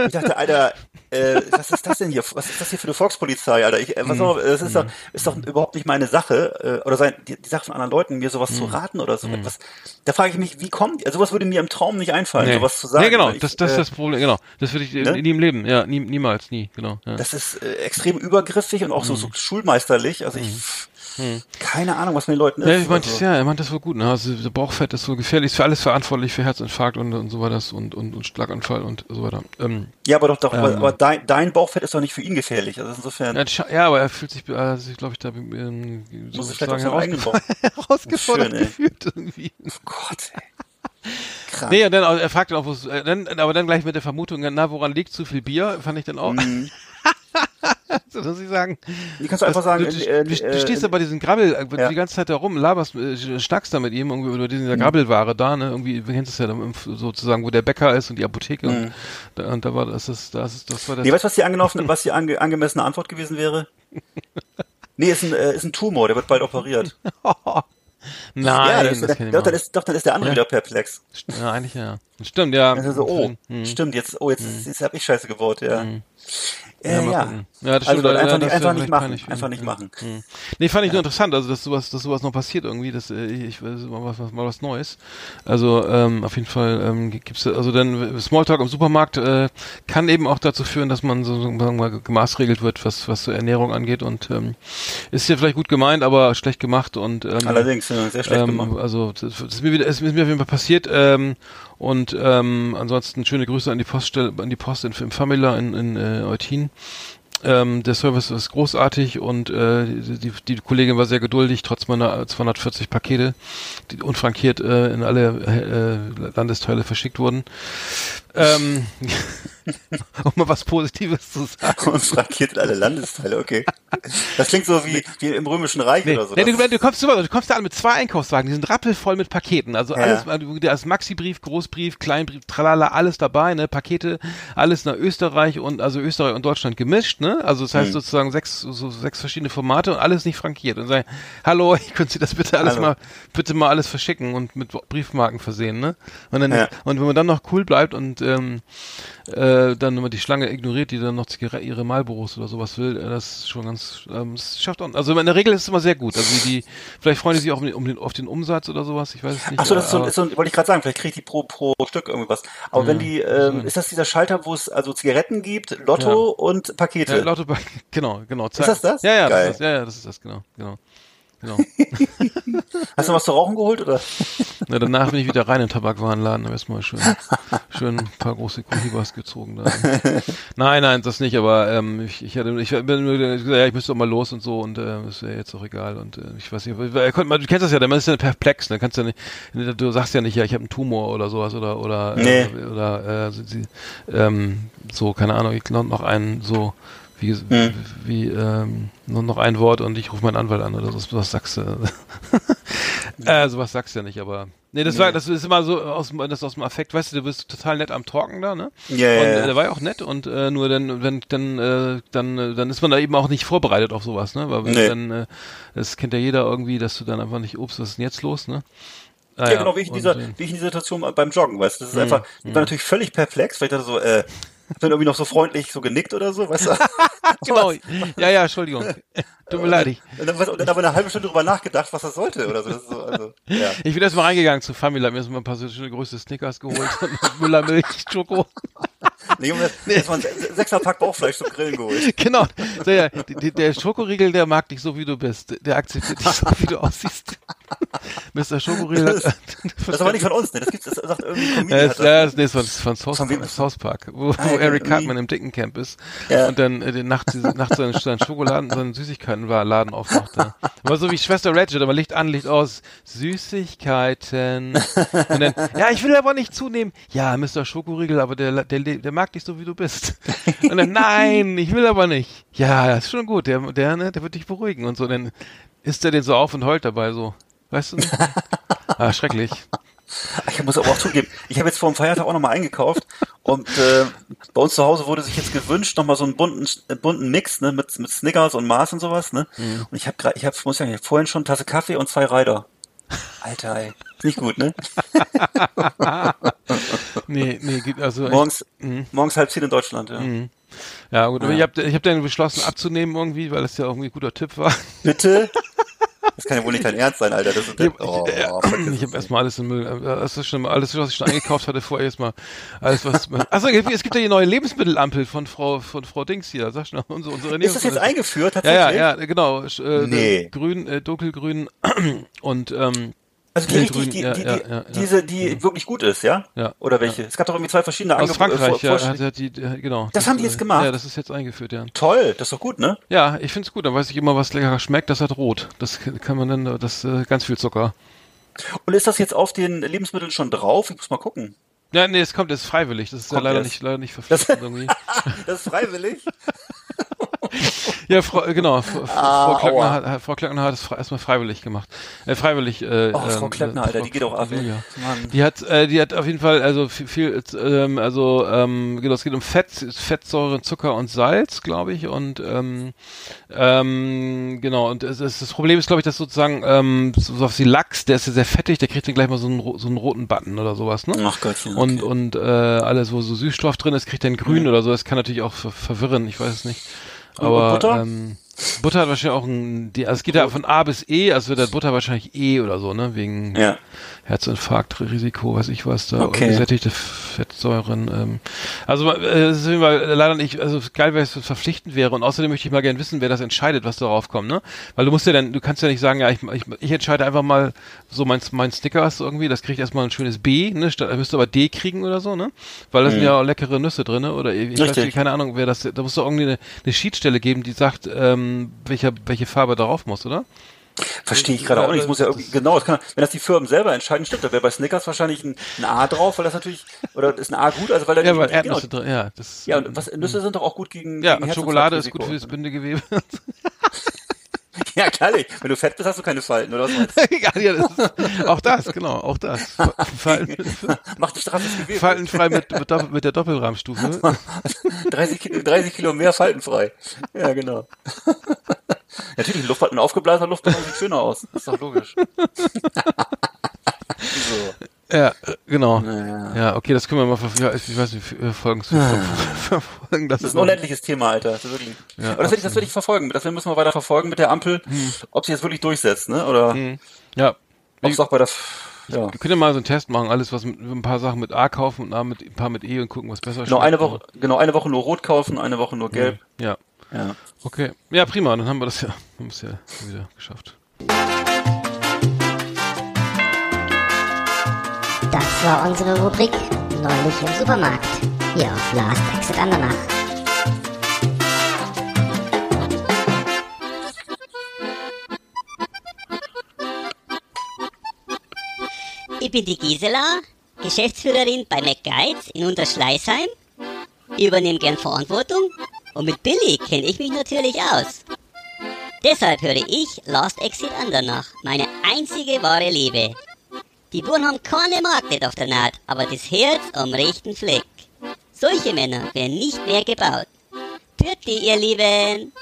Ich dachte, Alter, äh, was ist das denn hier? Was ist das hier für eine Volkspolizei, Alter? Ich, äh, Mhm. was auch, das ist doch, ist doch überhaupt nicht meine Sache, äh, oder sein, die, die Sache von anderen Leuten, mir sowas Mhm. zu raten oder so. Was, da frage ich mich, wie kommt, also sowas würde mir im Traum nicht einfallen, sowas zu sagen. Nee, genau, ich, das, das ist äh, das Problem, genau. Das würde ich äh, ne? nie im Leben, ja, nie, niemals, nie, genau. Ja. Das ist äh, extrem übergriffig und auch so, Mhm. so schulmeisterlich. Also ich, keine Ahnung, was mit den Leuten ist. Ja, ich meinte also. es ja, er meint das wohl gut. Ne? Also der Bauchfett ist wohl gefährlich, ist für alles verantwortlich, für Herzinfarkt und, und so weiter und, und, und Schlaganfall und so weiter. Ähm, Ja, aber doch, doch, aber, Ähm. aber dein, dein Bauchfett ist doch nicht für ihn gefährlich. Also insofern ja, ja, aber er fühlt sich, also glaube, ich da ähm, muss vielleicht auch sozusagen Bauch. [laughs] herausgefordert Schön, gefühlt irgendwie. Gott, ey. [laughs] Krank. Nee, und dann, auch- er fragt dann auch, äh, dann, aber dann gleich mit der Vermutung, na, woran liegt zu viel Bier, fand ich dann auch. Mhm. [laughs] so muss ich sagen. Wie kannst du einfach sagen, du, du, äh, du, äh, du stehst da bei diesem Grabbel, äh, ja. die ganze Zeit da rum, laberst, äh, schnackst da mit ihm irgendwie über Mhm. diese Grabbelware da, ne, irgendwie, du kennst es ja dann sozusagen, wo der Bäcker ist und die Apotheke und, da, und da war das, das, das, das war das. Mhm. Nee, weißt du, was die angenommen, [laughs] was die ange, angemessene Antwort gewesen wäre? Nee, ist ein, äh, ist ein Tumor, der wird bald operiert. [laughs] Nein, ja, das, das, doch, dann ist, doch, dann ist der andere Ja. wieder perplex. Ja, eigentlich ja. Stimmt, ja. Also so, oh, Hm. stimmt, jetzt, oh, jetzt, jetzt hab ich Scheiße gebaut, ja. Ja, Ja, mal ja. Ja, das also stimmt, Leute, ja, einfach, das nicht, einfach nicht machen, peinlich. einfach nicht machen. Hm. Nee, fand ich nur interessant, also dass sowas, dass sowas noch passiert irgendwie, dass äh, ich weiß mal was, mal was Neues. Also ähm, auf jeden Fall ähm, gibt's also dann Smalltalk im Supermarkt äh, kann eben auch dazu führen, dass man so sagen wir mal gemaßregelt wird, was was so Ernährung angeht und ähm, ist ja vielleicht gut gemeint, aber schlecht gemacht und ähm, Allerdings, ja, sehr schlecht ähm, gemacht. Also das, das ist mir wieder, ist mir auf jeden Fall passiert. Ähm, und ähm, ansonsten schöne Grüße an die Poststelle, an die Post in, im Famila in, in äh, Eutin. Ähm, der Service ist großartig und äh, die, die, die Kollegin war sehr geduldig, trotz meiner 240 Pakete, die unfrankiert äh, in alle äh, Landesteile verschickt wurden. Ähm, [laughs] um mal was Positives zu sagen. [laughs] Und frankiert alle Landesteile, okay. Das klingt so wie, wie im Römischen Reich Nee, oder so. nee, du, du kommst du kommst da an mit zwei Einkaufswagen, die sind rappelvoll mit Paketen. Also Ja. alles, also da ist Maxi-Brief, Großbrief, Kleinbrief, tralala, alles dabei, ne, Pakete, alles nach Österreich und also Österreich und Deutschland gemischt, ne? Also das Hm. heißt sozusagen sechs, so sechs verschiedene Formate und alles nicht frankiert. Und sagen, hallo, [laughs] ich könnte Sie das bitte alles Hallo. mal, bitte mal alles verschicken und mit Briefmarken versehen, ne? Und dann, Ja. und wenn man dann noch cool bleibt und ähm, äh, dann immer die Schlange ignoriert, die dann noch Zigarette, ihre Marlboros oder sowas will, äh, das ist schon ganz, ähm, es schafft auch, also in der Regel ist es immer sehr gut. Also die, die vielleicht freuen die sich auch um den, um den, auf den Umsatz oder sowas, ich weiß es nicht. Ach so, das ist so, ist so wollte ich gerade sagen, vielleicht kriegt die pro, pro Stück irgendwie was. Aber wenn die, ähm, ist das dieser Schalter, wo es also Zigaretten gibt, Lotto Ja. und Pakete? ja, Ba- [laughs] genau, genau. Ist das das? Ja, ja, Geil. das ist das, ja, ja, das ist das, genau, genau. Genau. [laughs] Hast du was zu rauchen geholt oder? [laughs] Na, danach bin ich wieder rein in den Tabakwarenladen, habe erstmal schön, schön ein paar große Cohibas gezogen. Da. [laughs] Nein, nein, das nicht, aber ähm, ich, ich hatte, ich bin nur gesagt, ja, ich müsste doch mal los und so und äh, ist ja jetzt auch egal und äh, ich weiß nicht, weil, man, du kennst das ja, der Mann ist ja perplex, ne, kannst ja nicht, du sagst ja nicht, ja, ich habe einen Tumor oder sowas oder oder Nee. äh, oder äh, sie, sie, ähm, so keine Ahnung, ich glaube noch einen so wie, Hm. wie ähm, nur noch ein Wort und ich rufe meinen Anwalt an oder so, was sagst du? [laughs] äh, sowas sagst du ja nicht, aber nee, das war, das ist immer so aus, dem- das aus dem Affekt, weißt du, du bist total nett am Talken da, ne? Ja, ja, und äh, der war ja auch nett und äh, nur dann, wenn dann, äh, dann, äh, dann ist man da eben auch nicht vorbereitet auf sowas, ne? Weil wenn Nee. dann, äh, das kennt ja jeder irgendwie, dass du dann einfach nicht, ups, was ist denn jetzt los, ne? Ja, ja, genau, wie ich, in dieser, den- wie ich in dieser Situation beim Joggen, weißt du, das ist einfach, ich war natürlich völlig perplex, weil ich dachte so, äh, hab dann irgendwie noch so freundlich so genickt oder so, weißt du? [laughs] Genau. Ja, ja, Entschuldigung. Tut mir leid. Und dann, und dann aber eine halbe Stunde drüber nachgedacht, was das sollte oder so. Das so also, ja. ich bin erst mal reingegangen zu Family, hab mir erst mal ein paar so schöne größte Snickers geholt [laughs] und Müllermilch, Schoko. [laughs] Nee, Junge, das war ein Se- Sechserpack Bauchfleisch zum Grillen geholt. [laughs] Genau. Die- die- der Schokoriegel, der mag dich so, wie du bist. Der akzeptiert dich so, wie du aussiehst. [laughs] Mr. Schokoriegel hat... Das ist aber nicht von uns, ne? Das gibt's, das sagt irgendwie Comedian. das, das. das, nee, das war von South, Von ist South Park, wo, Ah, wo Eric. Cartman im Dickencamp ist Ja. und dann äh, nachts, nachts seinen, seinen Schokoladen, seinen Süßigkeitenladen aufmachte. Aber so wie Schwester Ratchet, aber Licht an, Licht aus, Süßigkeiten. Und dann, ja, ich will aber nicht zunehmen. Ja, Mr. Schokoriegel, aber der, der, der mag dich so, wie du bist. Und dann, nein, ich will aber nicht. Ja, das ist schon gut, der, der, ne, der wird dich beruhigen und so. Dann isst er den so auf und heult dabei so. Weißt du? [laughs] Ah, schrecklich. Ich muss aber auch zugeben, ich habe jetzt vor dem Feiertag auch nochmal eingekauft und äh, bei uns zu Hause wurde sich jetzt gewünscht, nochmal so einen bunten, äh, bunten Mix, ne, mit, mit Snickers und Mars und sowas, ne? Mhm. Und ich habe gerade, ich habe, muss sagen, ich hab vorhin schon eine Tasse Kaffee und zwei Reiter. Alter, ey. Nicht gut, ne? [laughs] [laughs] Nee, nee, geht- also. Morgens, Mhm. morgens halb zehn in Deutschland, ja. Ja, gut, aber ich habe ich hab dann beschlossen abzunehmen irgendwie, weil das ja irgendwie ein guter Tipp war. [laughs] Bitte? Das kann ja wohl nicht dein Ernst sein, Alter. Das ist, Ich, oh, ich, äh, ich habe erstmal alles im Müll, das ist schon alles, was ich schon eingekauft hatte, vorher erstmal alles, was. Achso, es gibt ja die neue Lebensmittelampel von Frau von Frau Dings hier, sag schon, unsere, unsere Ist das jetzt eingeführt, Ja, ja, ja, genau. Äh, Nee. Grün, äh, dunkelgrün [clears throat] und ähm, Also die richtig, die, ja, die, ja, die, ja, ja. diese, die wirklich gut ist, ja? Ja. Oder welche? Es gab doch irgendwie zwei verschiedene aus Angebote- Frankreich, Vor- ja, hat, die, äh, genau. Das haben die jetzt äh, gemacht? Ja, das ist jetzt eingeführt, ja. Toll, das ist doch gut, ne? Ja, ich find's gut, dann weiß ich immer, was leckerer schmeckt, das hat rot. Das kann man dann, das äh, ganz viel Zucker. Und ist das jetzt auf den Lebensmitteln schon drauf? Ich muss mal gucken. Ja, nee, es kommt jetzt freiwillig. Das ist ja Kommt leider erst. nicht, leider nicht Das, [laughs] verpflichtend irgendwie. das ist freiwillig? [laughs] Ja, Frau, äh, genau. Frau, Ah, Frau, Klöckner hat, hat- Frau Klöckner hat es erstmal freiwillig gemacht. Äh, freiwillig. Äh, Oh, Frau ähm, Klöckner, äh, Alter, Frau- die geht auch ab. Mann. Die hat, äh, die hat auf jeden Fall, also viel, viel ähm, also ähm, genau, es geht um Fett, Fettsäuren, Zucker und Salz, glaube ich. Und ähm, ähm, genau. Und es, es, das Problem ist, glaube ich, dass sozusagen ähm, so auf die Lachs, der ist ja sehr fettig, der kriegt dann gleich mal so einen, so einen roten Button oder sowas, ne? Ach Gottchen. Okay. Und, und äh, alles, wo so Süßstoff drin ist, kriegt dann grün oder so. Das kann natürlich auch ver verwirren, ich weiß es nicht. Aber Butter? Ähm, Butter hat wahrscheinlich auch ein, die, also es geht ja von A bis E, also wird der Butter wahrscheinlich E oder so, ne? Wegen ja. Herzinfarktrisiko, weiß ich was da, Okay. gesättigte Fettsäuren. Ähm. Also äh, es ist immer leider nicht, also geil wäre es, wenn es verpflichtend wäre und außerdem möchte ich mal gerne wissen, wer das entscheidet, was darauf kommt, ne? Weil du musst ja dann, du kannst ja nicht sagen, ja, ich, ich, ich entscheide einfach mal so mein, mein Stickers irgendwie, das kriegt erstmal ein schönes B, ne? Statt, er müsste aber D kriegen oder so, ne? Weil da sind ja auch leckere Nüsse drin, ne? Oder ich weiß Richtig. nicht, keine Ahnung, wer das, da muss doch irgendwie eine, eine Sheetstelle geben, die sagt, ähm, welcher, welche Farbe darauf muss, oder? Verstehe ich gerade auch nicht. Es muss ja irgendwie, Das- genau, das kann, wenn das die Firmen selber entscheiden, stimmt, da wäre bei Snickers wahrscheinlich ein, ein A drauf, weil das natürlich, oder ist ein A gut, also weil da Ja, nicht- weil genau, Erdnüsse drin, ja, das. Ja, und was, Nüsse sind doch auch gut gegen, Ja, gegen und Schokolade ist gut Herzinfarktrisiko. fürs Bindegewebe. [laughs] [laughs] Ja, klar nicht. Wenn du fett bist, hast du keine Falten, oder was ja, [laughs] ja, das ist, auch das, genau, auch das. Falten? Mach dich straffes Gewebe. faltenfrei mit, mit, mit der Doppelrahmstufe. 30 Kilo, 30 Kilo mehr faltenfrei. Ja, genau. Natürlich, Luft, ein aufgeblasener Luftballon sieht schöner aus. ist doch logisch. [laughs] so. Ja, genau. Ja, okay, das können wir mal ver ja, ich weiß nicht, verfolgen. verfolgen das Das ist ein unendliches Thema, Alter. Das ist wirklich. Ja, Aber das werde ich, das werde ich verfolgen. Das müssen wir weiter verfolgen mit der Ampel, ob sie jetzt wirklich durchsetzt, ne? Oder Ja. ob es auch bei der, ja. Wir können ja mal so einen Test machen, alles was mit ein paar Sachen mit A kaufen und A mit, ein paar mit E und gucken, was besser Genau, schmeckt. eine Woche, genau, eine Woche nur rot kaufen, eine Woche nur gelb. Ja. Ja. Okay. Ja, prima, dann haben wir das ja, [laughs] haben es ja wieder geschafft. Das war unsere Rubrik Neulich im Supermarkt. Hier auf Last Exit Andernach. Ich bin die Gisela, Geschäftsführerin bei McGuides in Unterschleißheim. Ich übernehme gern Verantwortung und mit Billy kenne ich mich natürlich aus. Deshalb höre ich Last Exit Andernach, meine einzige wahre Liebe. Die Buren haben keine Magnet auf der Naht, aber das Herz am rechten Fleck. Solche Männer werden nicht mehr gebaut. Pürti, ihr Lieben!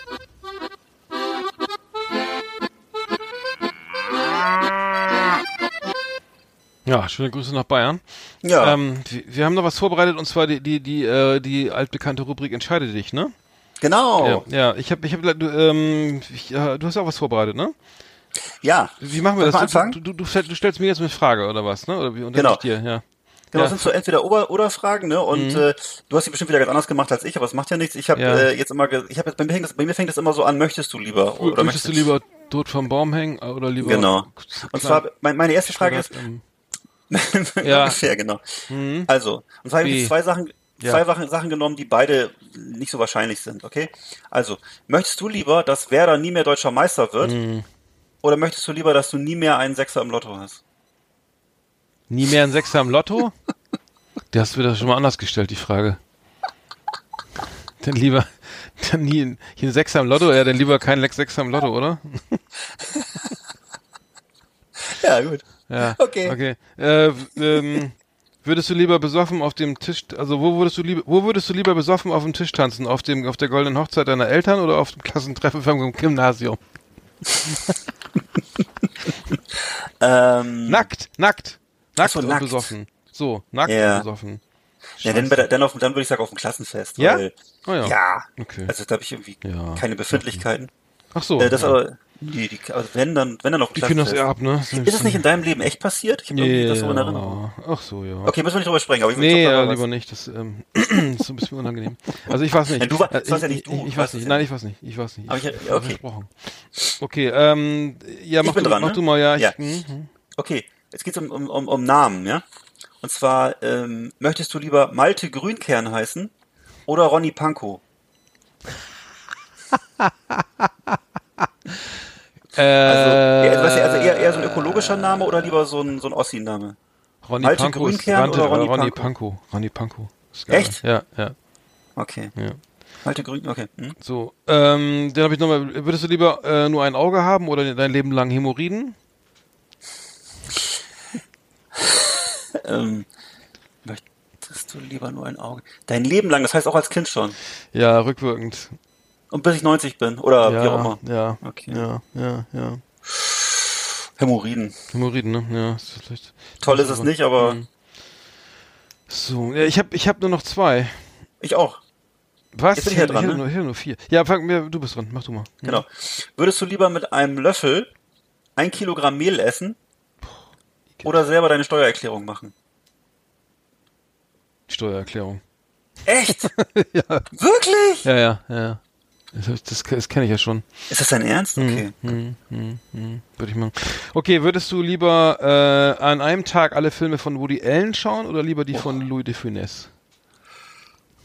Ja, schöne Grüße nach Bayern. Ja. Ähm, wir, wir haben noch was vorbereitet und zwar die die die äh, die altbekannte Rubrik Entscheide dich, ne? Genau. Ja, ja, ich habe ich habe du, ähm, ich, äh, du hast ja auch was vorbereitet, ne? Ja. Wie machen wir Soll ich mal das? Du, anfangen? du, du, du, du stellst mir jetzt eine Frage oder was, ne? Oder wie Genau. dir, ja. Genau, Ja. das sind so entweder oder, oder Fragen, ne? Und äh, du hast sie bestimmt wieder ganz anders gemacht als ich, aber es macht ja nichts. Ich habe Ja. äh, jetzt immer, ge- ich habe jetzt bei mir, fängt das, bei mir fängt das immer so an, möchtest du lieber oder Möchtest du lieber tot vom Baum hängen äh, oder lieber Genau. Und zwar mein, meine erste Frage ist ähm, [laughs] ja. ungefähr genau. Also und zwar habe ich zwei Sachen, Ja. zwei Sachen, Sachen genommen, die beide nicht so wahrscheinlich sind. Okay. Also möchtest du lieber, dass Werder nie mehr deutscher Meister wird, oder möchtest du lieber, dass du nie mehr einen Sechser im Lotto hast? nie mehr ein Sechser im Lotto? Der hast du wieder schon mal anders gestellt, die Frage. Dann lieber, dann nie ein, hier ein Sechser im Lotto, ja, dann lieber kein Lex Sechser im Lotto, oder? [laughs] Ja gut. Ja. Okay. Okay. Äh, ähm, würdest du lieber besoffen auf dem Tisch, also wo würdest du lieber, wo würdest du lieber besoffen auf dem Tisch tanzen? Auf dem, auf der goldenen Hochzeit deiner Eltern oder auf dem Klassentreffen vom Gymnasium? [laughs] Ähm, Nackt, nackt, nackt so, und nackt. besoffen. So, nackt Ja. und besoffen. ja, dann, bei der- dann, auf, dann würde ich sagen auf dem Klassenfest. Ja? Weil, Oh ja. ja. Okay. Also da habe ich irgendwie Ja. keine Befindlichkeiten. Ach so. Äh, das ja. aber, die, die, also wenn dann, wenn dann dem die können das eher ab, ne? Ist es nicht in deinem Leben echt passiert? Ich habe irgendwie das so in. Erinnerung. Ach so, ja. Okay, müssen wir nicht drüber sprechen, aber ich Nee, ich ja, lieber was. nicht. Das ähm, [clears throat] ist so ein bisschen unangenehm. Also ich weiß nicht. Du wa- Äh, das warst ja ich, nicht du, Ich, ich weiß nicht. Nein, ich weiß nicht. Ich weiß nicht. Aber ich- ja, okay. versprochen. Okay, ähm, ja, mach, bin du, dran, mach ne? du mal, ja. Ich, Ja. hm, hm. Okay, jetzt geht's um, um, um, um Namen, ja? Und zwar, ähm, möchtest du lieber Malte Grünkern heißen oder Ronny Pankow? [laughs] Äh, Also, eher, weißt du, also eher, eher so ein ökologischer Name oder lieber so ein, so ein Ossi-Name? Ronny Malte Pankow ist Ronny Ronny. Ronny Pankow. Ist geil. Echt? Ja, ja, Okay. ja. Malte Grün, okay. Hm? So, ähm, dann habe ich nochmal, würdest du lieber äh, nur ein Auge haben oder dein Leben lang Hämorrhoiden? [laughs] Ähm, möchtest du lieber nur ein Auge? Dein Leben lang, das heißt auch als Kind schon. Ja, rückwirkend. Und bis ich 90 bin oder ja, wie auch immer. Ja, Okay. ja, ja, ja. Hämorrhoiden. Hämorrhoiden, ne? Ja, ist vielleicht. Toll ist es nicht, aber Mhm. So, ja, ich habe ich hab nur noch zwei. ich auch. Was? Jetzt bin ich ja dran, hätte ne? nur, ich nur vier. Ja, fang mir, du bist dran, mach du mal. Genau. Würdest du lieber mit einem Löffel ein Kilogramm Mehl essen oder selber deine Steuererklärung machen? Steuererklärung. Echt? [laughs] ja. Wirklich? Ja, ja, ja. Das, das, das kenne ich ja schon. Ist das dein Ernst? Okay. Hm, hm, hm, würde ich machen. Okay, würdest du lieber äh, an einem Tag alle Filme von Woody Allen schauen oder lieber die von Louis de Funès?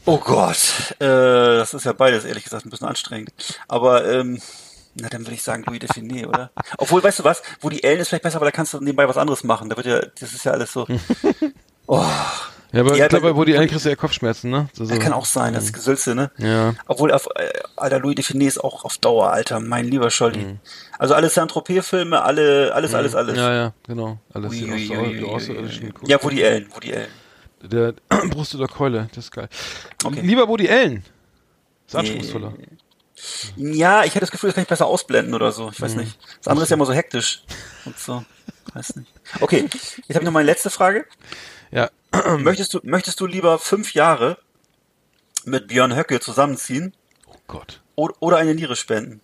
Oh Gott. Äh, das ist ja beides, ehrlich gesagt, ein bisschen anstrengend. Aber, ähm, na, dann würde ich sagen Louis Define, oder? Obwohl, weißt du was? Woody Allen ist vielleicht besser, aber da kannst du nebenbei was anderes machen. Da wird ja, das ist ja alles so. [laughs] Oh, Ja, aber Ja, ich glaube, bei Woody Allen kriegst du eher Kopfschmerzen, ne? So, so. kann auch sein, das Gesülze, ne? Ja. Obwohl, auf, äh, Alter, Louis Define ist auch auf Dauer, Alter, mein lieber Scholli. Also alle Saint-Tropez-Filme, alle, alles, alles, alles. Ja, ja, genau. Alles die Ui, ui, ui, die Außerirdischen. Ja, Woody Allen, Woody Allen. Der [clears throat] Brust oder Keule, das ist geil. Okay. Lieber Woody Allen. Ist anspruchsvoller. Ja, ich hätte das Gefühl, das kann ich besser ausblenden oder so. Ich weiß nicht. Das andere ist ja immer so hektisch und so. Weiß nicht. Okay, jetzt habe ich noch meine letzte Frage. Ja. [clears throat] Möchtest du, möchtest du lieber fünf Jahre mit Björn Höcke zusammenziehen Oh Gott. o- oder eine Niere spenden?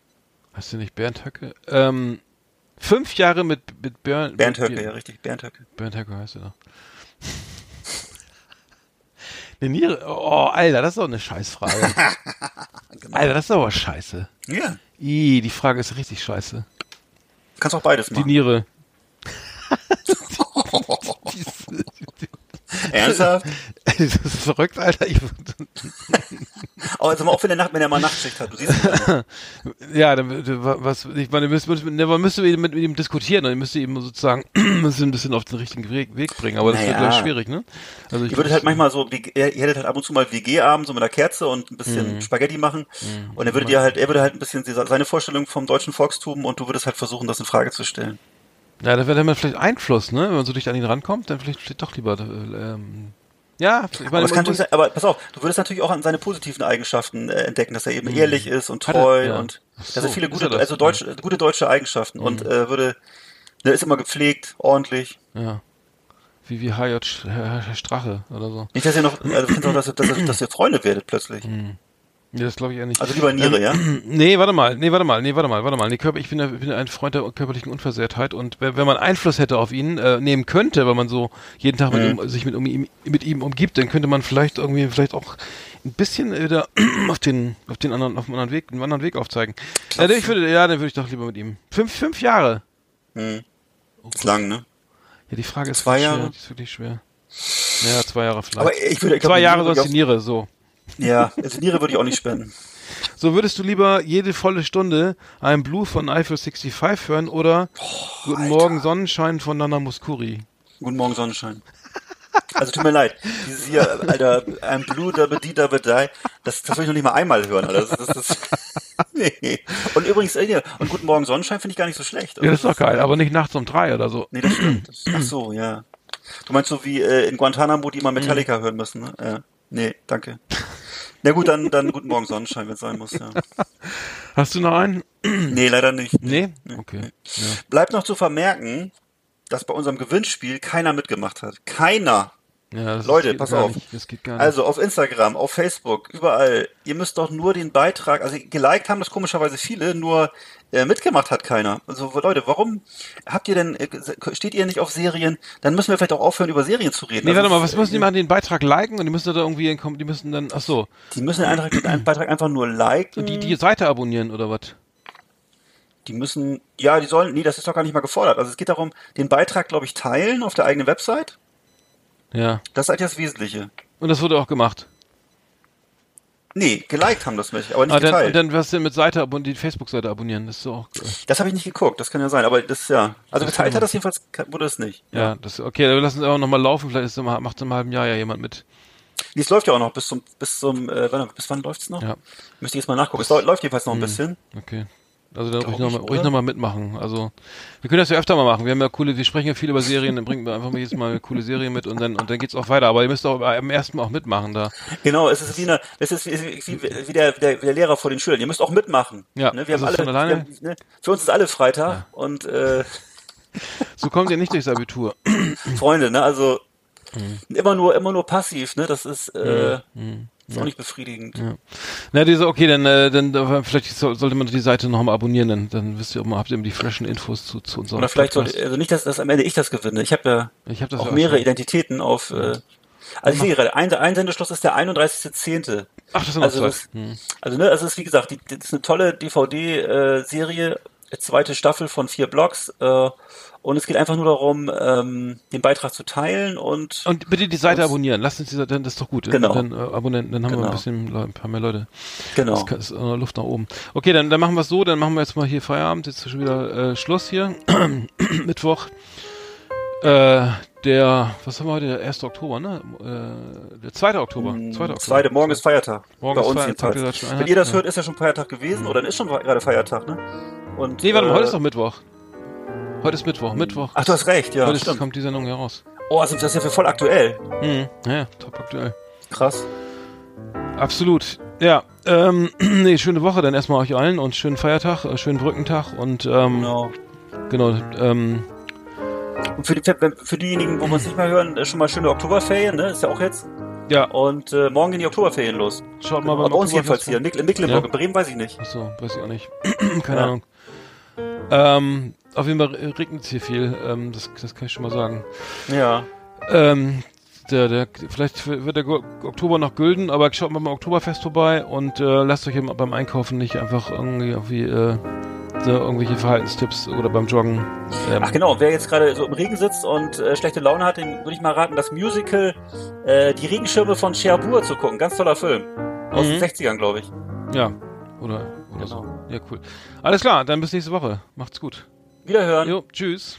Hast du nicht Bernd Höcke? Ähm, fünf Jahre mit, mit Bernd. Bernd Höcke, Bier- ja richtig, Bernd Höcke. Bernd Höcke heißt er doch. [laughs] Eine Niere. Oh, Alter, das ist doch eine Scheißfrage. [laughs] Alter, das ist aber scheiße. Ja, Ih, die Frage ist richtig scheiße. kannst auch beides Die machen. Niere. Ernsthaft? [laughs] das ist verrückt, Alter. Ich, [laughs] Aber jetzt mal auch, wenn er, Nacht, wenn er mal Nachtschicht hat. Du siehst [laughs] ja, dann, was, ich meine, müsste, man müsste mit, mit ihm diskutieren und müsste ihm sozusagen [clears throat] ein bisschen auf den richtigen Weg, bringen, aber das wird Naja. gleich schwierig, ne? Also ich Ihr würdet halt manchmal so, ihr ihr hättet halt ab und zu mal WG-Abend, so mit einer Kerze und ein Mhm. bisschen Spaghetti machen. Und er würde dir halt, er würde halt ein bisschen se- seine Vorstellung vom deutschen Volkstum und du würdest halt versuchen, das in Frage zu stellen. Ja, da wäre dann vielleicht Einfluss, ne? Wenn man so dicht an ihn rankommt, dann vielleicht, vielleicht doch lieber. Äh, ähm, ja, ich Aber, meine, es kann natürlich sein, aber pass auf, du würdest natürlich auch an seine positiven Eigenschaften äh, entdecken, dass er eben ehrlich ist und Mhm. Hat er- treu ja. und das sind so, viele ist gute, er das? Mhm. also deutsche, gute deutsche Eigenschaften und äh, würde, der ist immer gepflegt, ordentlich. ja. Wie, wie HJ Strache oder so. Nicht, dass ihr noch, also ich finde auch, dass ihr, dass, ihr, dass ihr Freunde werdet plötzlich. Nee, das glaube ich eher nicht. Also lieber Niere, ja? [clears throat] Nee, warte mal, nee, warte mal, nee, warte mal, warte mal. Nee, Körper, ich bin, ja- ich bin ja ein Freund der körperlichen Unversehrtheit und wenn, wenn man Einfluss hätte auf ihn äh, nehmen könnte, weil man so jeden Tag mit ihm, sich mit, um, ihm, mit ihm umgibt, dann könnte man vielleicht irgendwie, vielleicht auch ein bisschen wieder [clears throat] auf den, auf den anderen, auf einen anderen Weg, einen anderen Weg aufzeigen. Ja, ich würde, ja, dann würde ich doch lieber mit ihm. Fünf, fünf Jahre. Hm. Ist lang, ne? Ja, die Frage ist Zwei schwer, Jahre? Die ist wirklich schwer. Ja, zwei Jahre vielleicht. Aber ich würde, ich glaub, zwei Jahre sonst die Niere, so. Ja, also Niere würde ich auch nicht spenden. So würdest du lieber jede volle Stunde einen Blue von Eiffel 65 hören oder Guten Morgen Sonnenschein von Nana Muskuri? Guten Morgen, Sonnenschein. Also tut mir leid. Dieses hier, Alter, ein Blue, da die, da die, das, das will ich noch nicht mal einmal hören, Alter. Das, das, das, [laughs] nee. Und übrigens, äh, und Guten Morgen, Sonnenschein finde ich gar nicht so schlecht. Ja, das ist doch geil, aber nicht nachts um drei oder so. Nee, das stimmt. Ach so, ja. Du meinst so wie äh, in Guantanamo, die immer Metallica hören müssen, ne? Ja. Nee, danke. Na gut, dann, dann Guten Morgen, Sonnenschein, wenn es sein muss, ja. Hast du noch einen? Nee, leider nicht. Nee? Okay. Ja. Bleibt noch zu vermerken, dass bei unserem Gewinnspiel keiner mitgemacht hat. Keiner. Ja, Leute, pass auf. Nicht. Also auf Instagram, auf Facebook, überall. Ihr müsst doch nur den Beitrag, also geliked haben das komischerweise viele, nur äh, mitgemacht hat keiner. Also Leute, warum habt ihr denn, äh, steht ihr nicht auf Serien? Dann müssen wir vielleicht auch aufhören, über Serien zu reden. Nee, Also warte mal, es- was müssen die machen? Den Beitrag liken und die müssen da irgendwie, die müssen dann, ach so, Die müssen den Eintrag, den Beitrag einfach nur liken. und die, die Seite abonnieren oder was? Die müssen, ja, die sollen, nee, das ist doch gar nicht mal gefordert. Also es geht darum, den Beitrag, glaube ich, teilen auf der eigenen Website. Ja. Das ist halt das Wesentliche. Und das wurde auch gemacht. Nee, geliked haben das nicht, aber nicht Ah, dann, geteilt. dann was denn mit Seite abonnieren, die Facebook-Seite abonnieren? Das ist auch, äh, das habe ich nicht geguckt, das kann ja sein, aber das ja. Also Das geteilt hat das jedenfalls, wurde es nicht. ja, das, okay, dann lassen wir auch nochmal laufen, vielleicht ist, im- macht im halben Jahr ja jemand mit. Nee, es läuft ja auch noch bis zum, bis zum, äh, wann, bis wann läuft's noch? Ja. Müsste ich jetzt mal nachgucken. Es läu- läuft jedenfalls noch ein Hm. bisschen. Okay. Also da ruhig nochmal ruhig noch mal mitmachen. Also wir können das ja öfter mal machen. Wir haben ja coole, wir sprechen ja viel über Serien, dann bringen wir einfach mal jedes Mal eine coole Serie mit und dann und dann geht's auch weiter. Aber ihr müsst auch am ersten Mal auch mitmachen da. Genau, es ist wie eine, es ist wie, wie, der, der, der Lehrer vor den Schülern. Ihr müsst auch mitmachen. Ja, ne? wir also haben alle, Wir haben, ne? Für uns ist alle Freitag und äh, [laughs] So kommt ihr nicht durchs Abitur. Freunde, ne? Also Hm. immer nur, immer nur passiv, ne? Das ist, äh, ist auch nicht befriedigend. Ja. Na, diese, okay, dann, äh, dann äh, vielleicht so, sollte man die Seite noch mal abonnieren, dann, dann wisst ihr auch mal, habt ihr immer die freshen Infos zu, zu unserem Oder vielleicht Podcast. sollte, also nicht, dass, dass am Ende ich das gewinne. Ich habe ja Ich hab auch ja mehrere schon. Identitäten auf. Äh, also ich sehe gerade, ein, Einsendeschluss ist der 31.10. Ach, das ist noch Also, das, Hm. also ne, also es ist wie gesagt, die, das ist eine tolle DVD-Serie, zweite Staffel von vier Blocks. Äh, und es geht einfach nur darum, ähm, den Beitrag zu teilen und, Und bitte die Seite abonnieren. Lasst uns die Seite, dann das ist doch gut. Genau. Dann, äh, abonnieren, dann haben wir Genau. ein bisschen, Le- ein paar mehr Leute. genau. Das kann- ist äh, Luft nach oben. Okay, dann, dann machen wir es so, dann machen wir jetzt mal hier Feierabend. Jetzt ist schon wieder äh, Schluss hier. [clears throat] Mittwoch. Äh, der, was haben wir heute? Der 1. Oktober, ne? Äh, der 2. Oktober. 2. Oktober. Hm, Zweite, morgen ist Feiertag. Morgen bei ist uns Feiertag, jedenfalls. Wenn ihr das hört, ist ja schon Feiertag gewesen oder dann ist schon gerade Feiertag, ne? Und, Nee, warte mal, äh, heute ist doch Mittwoch. Heute ist Mittwoch. Mittwoch. Ach, du hast recht, ja. heute ist, kommt die Sendung hier raus. Oh, also das ist ja für voll aktuell. Mhm. Ja, top aktuell. Krass. Absolut. Ja, ähm, [clears throat] nee, schöne Woche dann erstmal euch allen und schönen Feiertag, äh, schönen Brückentag und ähm, Genau. genau, ähm, Und für, die, für diejenigen, wo wir uns [clears throat] nicht mehr hören, äh, schon mal schöne Oktoberferien, ne? Ist ja auch jetzt. ja, Und äh, morgen gehen die Oktoberferien los. schaut mal Aber bei uns jedenfalls hier. Mecklenburg, Ja. in Bremen weiß ich nicht. Achso, weiß ich auch nicht. [clears throat] Keine Ja. Ahnung. Ähm, auf jeden Fall regnet es hier viel, ähm, das, das kann ich schon mal sagen. Ja. Ähm, der, der, vielleicht wird der Go- Oktober noch gülden, aber schaut mal beim Oktoberfest vorbei und äh, lasst euch beim Einkaufen nicht einfach irgendwie, irgendwie äh, so irgendwelche Verhaltenstipps oder beim Joggen. Ähm, Ach genau, wer jetzt gerade so im Regen sitzt und äh, schlechte Laune hat, dem würde ich mal raten, das Musical äh, Die Regenschirme von Cherbourg zu gucken. Ganz toller Film. Aus Mhm. den 60ern, glaube ich. Ja, oder, oder so. Genau. Ja, cool. Alles klar, dann bis nächste Woche. Macht's gut. Wiederhören. Jo, tschüss.